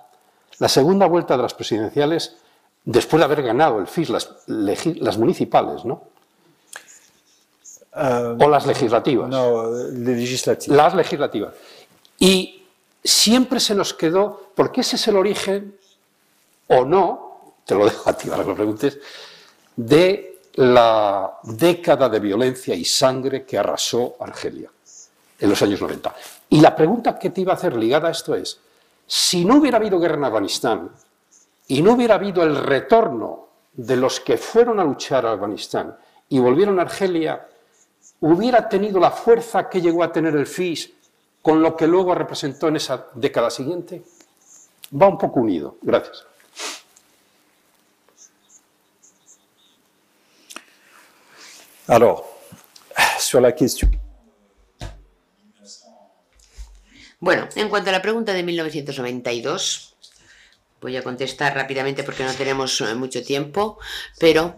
la segunda vuelta de las presidenciales, después de haber ganado el FIS, las, las municipales, ¿no? Uh, o las legislativas. No, legislativas. Las legislativas. Y siempre se nos quedó, porque ese es el origen, o no, te lo dejo a ti para que lo preguntes, de la década de violencia y sangre que arrasó Argelia en los años 90. Y la pregunta que te iba a hacer ligada a esto es, si no hubiera habido guerra en Afganistán y no hubiera habido el retorno de los que fueron a luchar a Afganistán y volvieron a Argelia, hubiera tenido la fuerza que llegó a tener el FIS con lo que luego representó en esa década siguiente? Va un poco unido. Gracias. Alors, sur la question. Bueno, en cuanto a la pregunta de 1992, voy a contestar rápidamente porque no tenemos eh, mucho tiempo, pero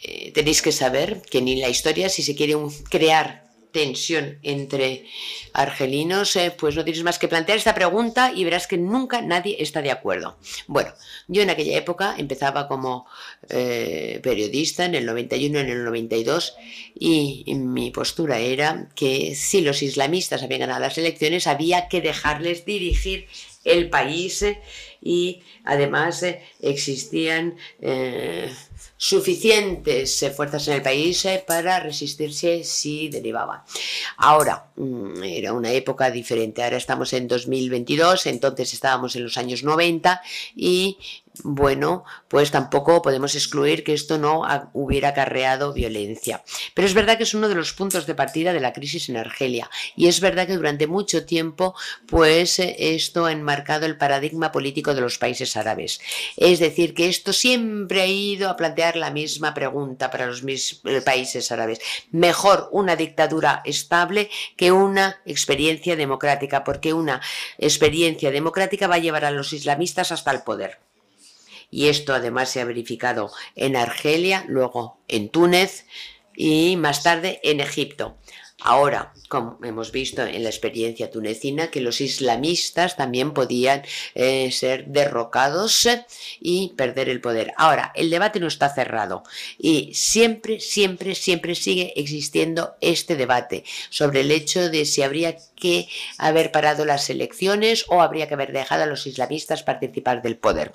eh, tenéis que saber que ni la historia, si se quiere crear tensión entre argelinos, eh, pues no tienes más que plantear esta pregunta y verás que nunca nadie está de acuerdo. Bueno, yo en aquella época empezaba como eh, periodista en el 91, en el 92 y mi postura era que si los islamistas habían ganado las elecciones había que dejarles dirigir el país eh, y además existían suficientes fuerzas en el país eh, para resistirse si derivaba. Ahora, mm, era una época diferente, ahora estamos en 2022, entonces estábamos en los años 90 y bueno, pues tampoco podemos excluir que esto no hubiera acarreado violencia. Pero es verdad que es uno de los puntos de partida de la crisis en Argelia y es verdad que durante mucho tiempo pues eh, esto ha enmarcado el paradigma político de los países árabes. Es decir, que esto siempre ha ido a plantear la misma pregunta para los eh, países árabes. Mejor una dictadura estable que una experiencia democrática, porque una experiencia democrática va a llevar a los islamistas hasta el poder y esto además se ha verificado en Argelia, luego en Túnez y más tarde en Egipto. Ahora, como hemos visto en la experiencia tunecina, que los islamistas también podían eh, ser derrocados y perder el poder. Ahora, el debate no está cerrado y siempre, siempre, siempre sigue existiendo este debate sobre el hecho de si habría que haber parado las elecciones o habría que haber dejado a los islamistas participar del poder.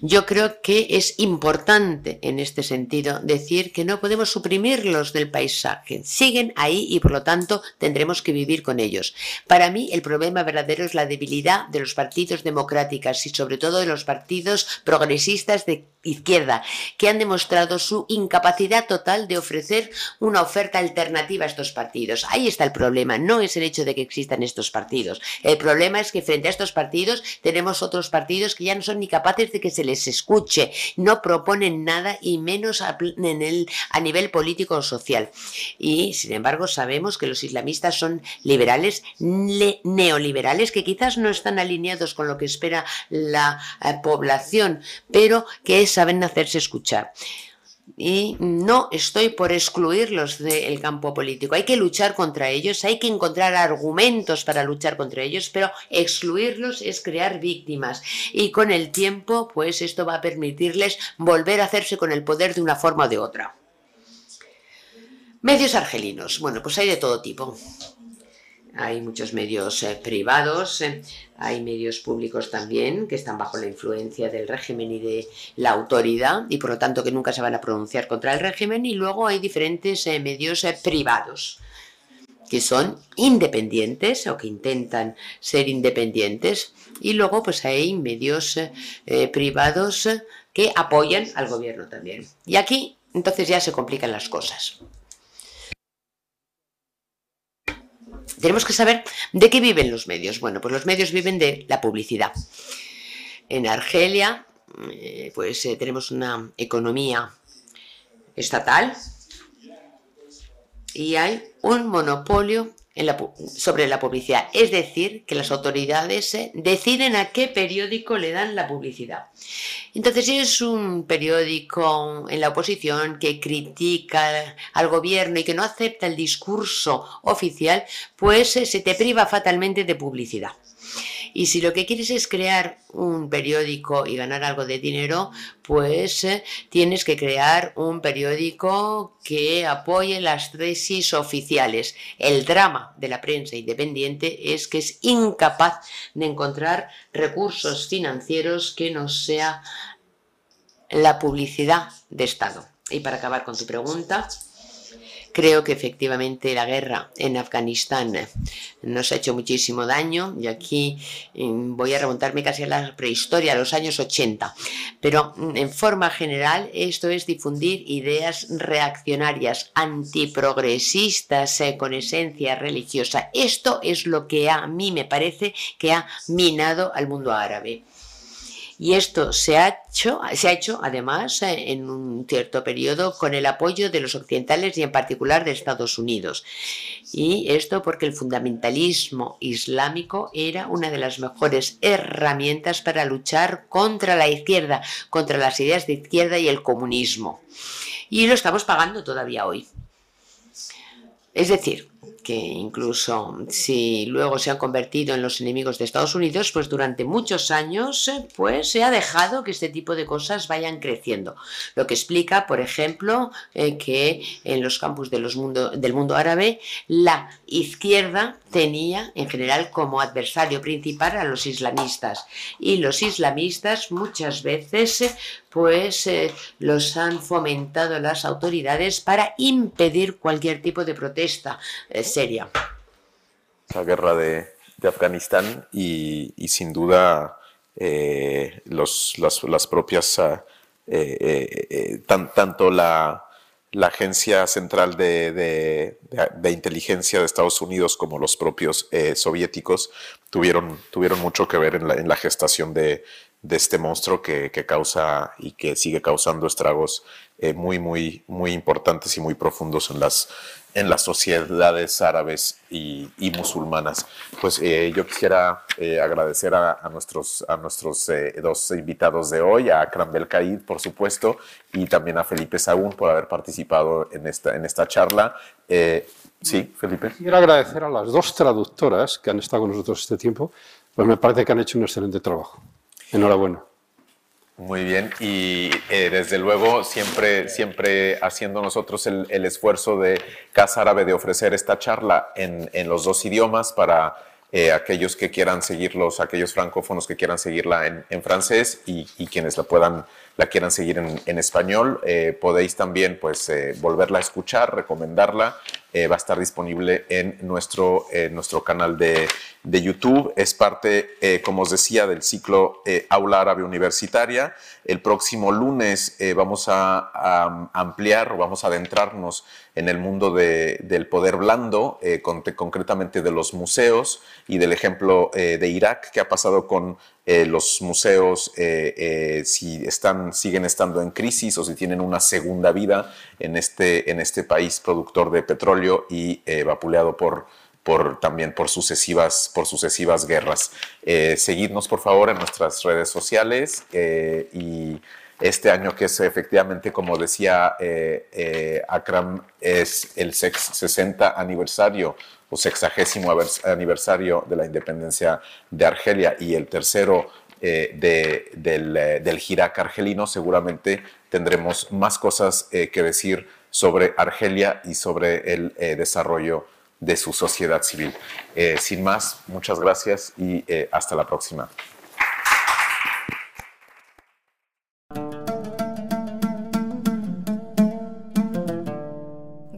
Yo creo que es importante en este sentido decir que no podemos suprimirlos del paisaje. Siguen ahí y por lo tanto tendremos que vivir con ellos. Para mí el problema verdadero es la debilidad de los partidos democráticos y sobre todo de los partidos progresistas de izquierda, que han demostrado su incapacidad total de ofrecer una oferta alternativa a estos partidos. Ahí está el problema, no es el hecho de que existan estos partidos. El problema es que frente a estos partidos tenemos otros partidos que ya no son ni capaces de que se les escuche, no proponen nada y menos a, en el, a nivel político o social. Y sin embargo sabemos que los islamistas son liberales, neoliberales, que quizás no están alineados con lo que espera la eh, población, pero que saben hacerse escuchar. Y no estoy por excluirlos del campo político. Hay que luchar contra ellos, hay que encontrar argumentos para luchar contra ellos, pero excluirlos es crear víctimas. Y con el tiempo, pues esto va a permitirles volver a hacerse con el poder de una forma o de otra. Medios argelinos. Bueno, pues hay de todo tipo. Hay muchos medios eh, privados, eh, hay medios públicos también que están bajo la influencia del régimen y de la autoridad y por lo tanto que nunca se van a pronunciar contra el régimen y luego hay diferentes eh, medios privados que son independientes o que intentan ser independientes y luego pues hay medios privados que apoyan al gobierno también. Y aquí entonces ya se complican las cosas. Tenemos que saber de qué viven los medios. Bueno, pues los medios viven de la publicidad. En Argelia, eh, pues eh, tenemos una economía estatal y hay un monopolio sobre la publicidad. Es decir, que las autoridades eh, deciden a qué periódico le dan la publicidad. Entonces, si es un periódico en la oposición que critica al gobierno y que no acepta el discurso oficial, pues eh, se te priva fatalmente de publicidad. Y si lo que quieres es crear un periódico y ganar algo de dinero, pues eh, tienes que crear un periódico que apoye las tesis oficiales. El drama de la prensa independiente es que es incapaz de encontrar recursos financieros que no sea la publicidad de Estado. Y para acabar con tu pregunta, Creo que efectivamente la guerra en Afganistán nos ha hecho muchísimo daño y aquí mm, voy a remontarme casi a la prehistoria, a los años 80. Pero mm, en forma general esto es difundir ideas reaccionarias, antiprogresistas eh, con esencia religiosa. Esto es lo que a mí me parece que ha minado al mundo árabe. Y esto se ha hecho, se ha hecho además en un cierto periodo con el apoyo de los occidentales y en particular de Estados Unidos. Y esto porque el fundamentalismo islámico era una de las mejores herramientas para luchar contra la izquierda, contra las ideas de izquierda y el comunismo. Y lo estamos pagando todavía hoy. Es decir, que incluso si luego se han convertido en los enemigos de Estados Unidos, pues durante muchos años eh, pues se ha dejado que este tipo de cosas vayan creciendo. Lo que explica, por ejemplo, eh, que en los campus del mundo árabe la izquierda tenía en general como adversario principal a los islamistas y los islamistas muchas veces eh, pues los han fomentado las autoridades para impedir cualquier tipo de protesta seria. La guerra de, Afganistán y, sin duda eh, las, propias, ah, eh, eh, tanto la, Agencia Central de, Inteligencia de Estados Unidos como los propios soviéticos tuvieron, tuvieron mucho que ver en la, gestación de, este monstruo que, que, causa y que sigue causando estragos muy, muy, muy importantes y muy profundos en las, en las sociedades árabes y, musulmanas. Pues eh, yo quisiera eh, agradecer a, nuestros, a nuestros eh, dos invitados de hoy, a Akram Belkaid, por supuesto, y también a Felipe Sagún por haber participado en esta, en esta charla. sí, Felipe. Quiero agradecer a las dos traductoras que han estado con nosotros este tiempo, pues me parece que han hecho un excelente trabajo. Enhorabuena. Muy bien, y eh, desde luego siempre, siempre haciendo nosotros el, esfuerzo de Casa Árabe de ofrecer esta charla en, los dos idiomas para eh, aquellos que quieran seguirlos, aquellos francófonos que quieran seguirla en, francés y, quienes la puedan, la quieran seguir en, español, eh, podéis también pues eh, volverla a escuchar, recomendarla. va a estar disponible en nuestro, nuestro canal de, de, YouTube. Es parte, como os decía, del ciclo Aula Árabe Universitaria. El próximo lunes vamos a, ampliar, vamos a adentrarnos en el mundo del poder blando, eh, concretamente de los museos y del ejemplo eh, de Irak, que ha pasado con eh, los museos, si están, siguen estando en crisis o si tienen una segunda vida en este, en este país productor de petróleo y vapuleado por, por, también por sucesivas, por sucesivas guerras. seguidnos, por favor, en nuestras redes sociales y este año que es efectivamente, como decía eh, eh, Akram, es el 60 aniversario o sexagésimo aniversario de la independencia de Argelia y el tercero eh, del, del Hirak argelino, seguramente tendremos más cosas que decir sobre Argelia y sobre el desarrollo de su sociedad civil. sin más, muchas gracias y hasta la próxima.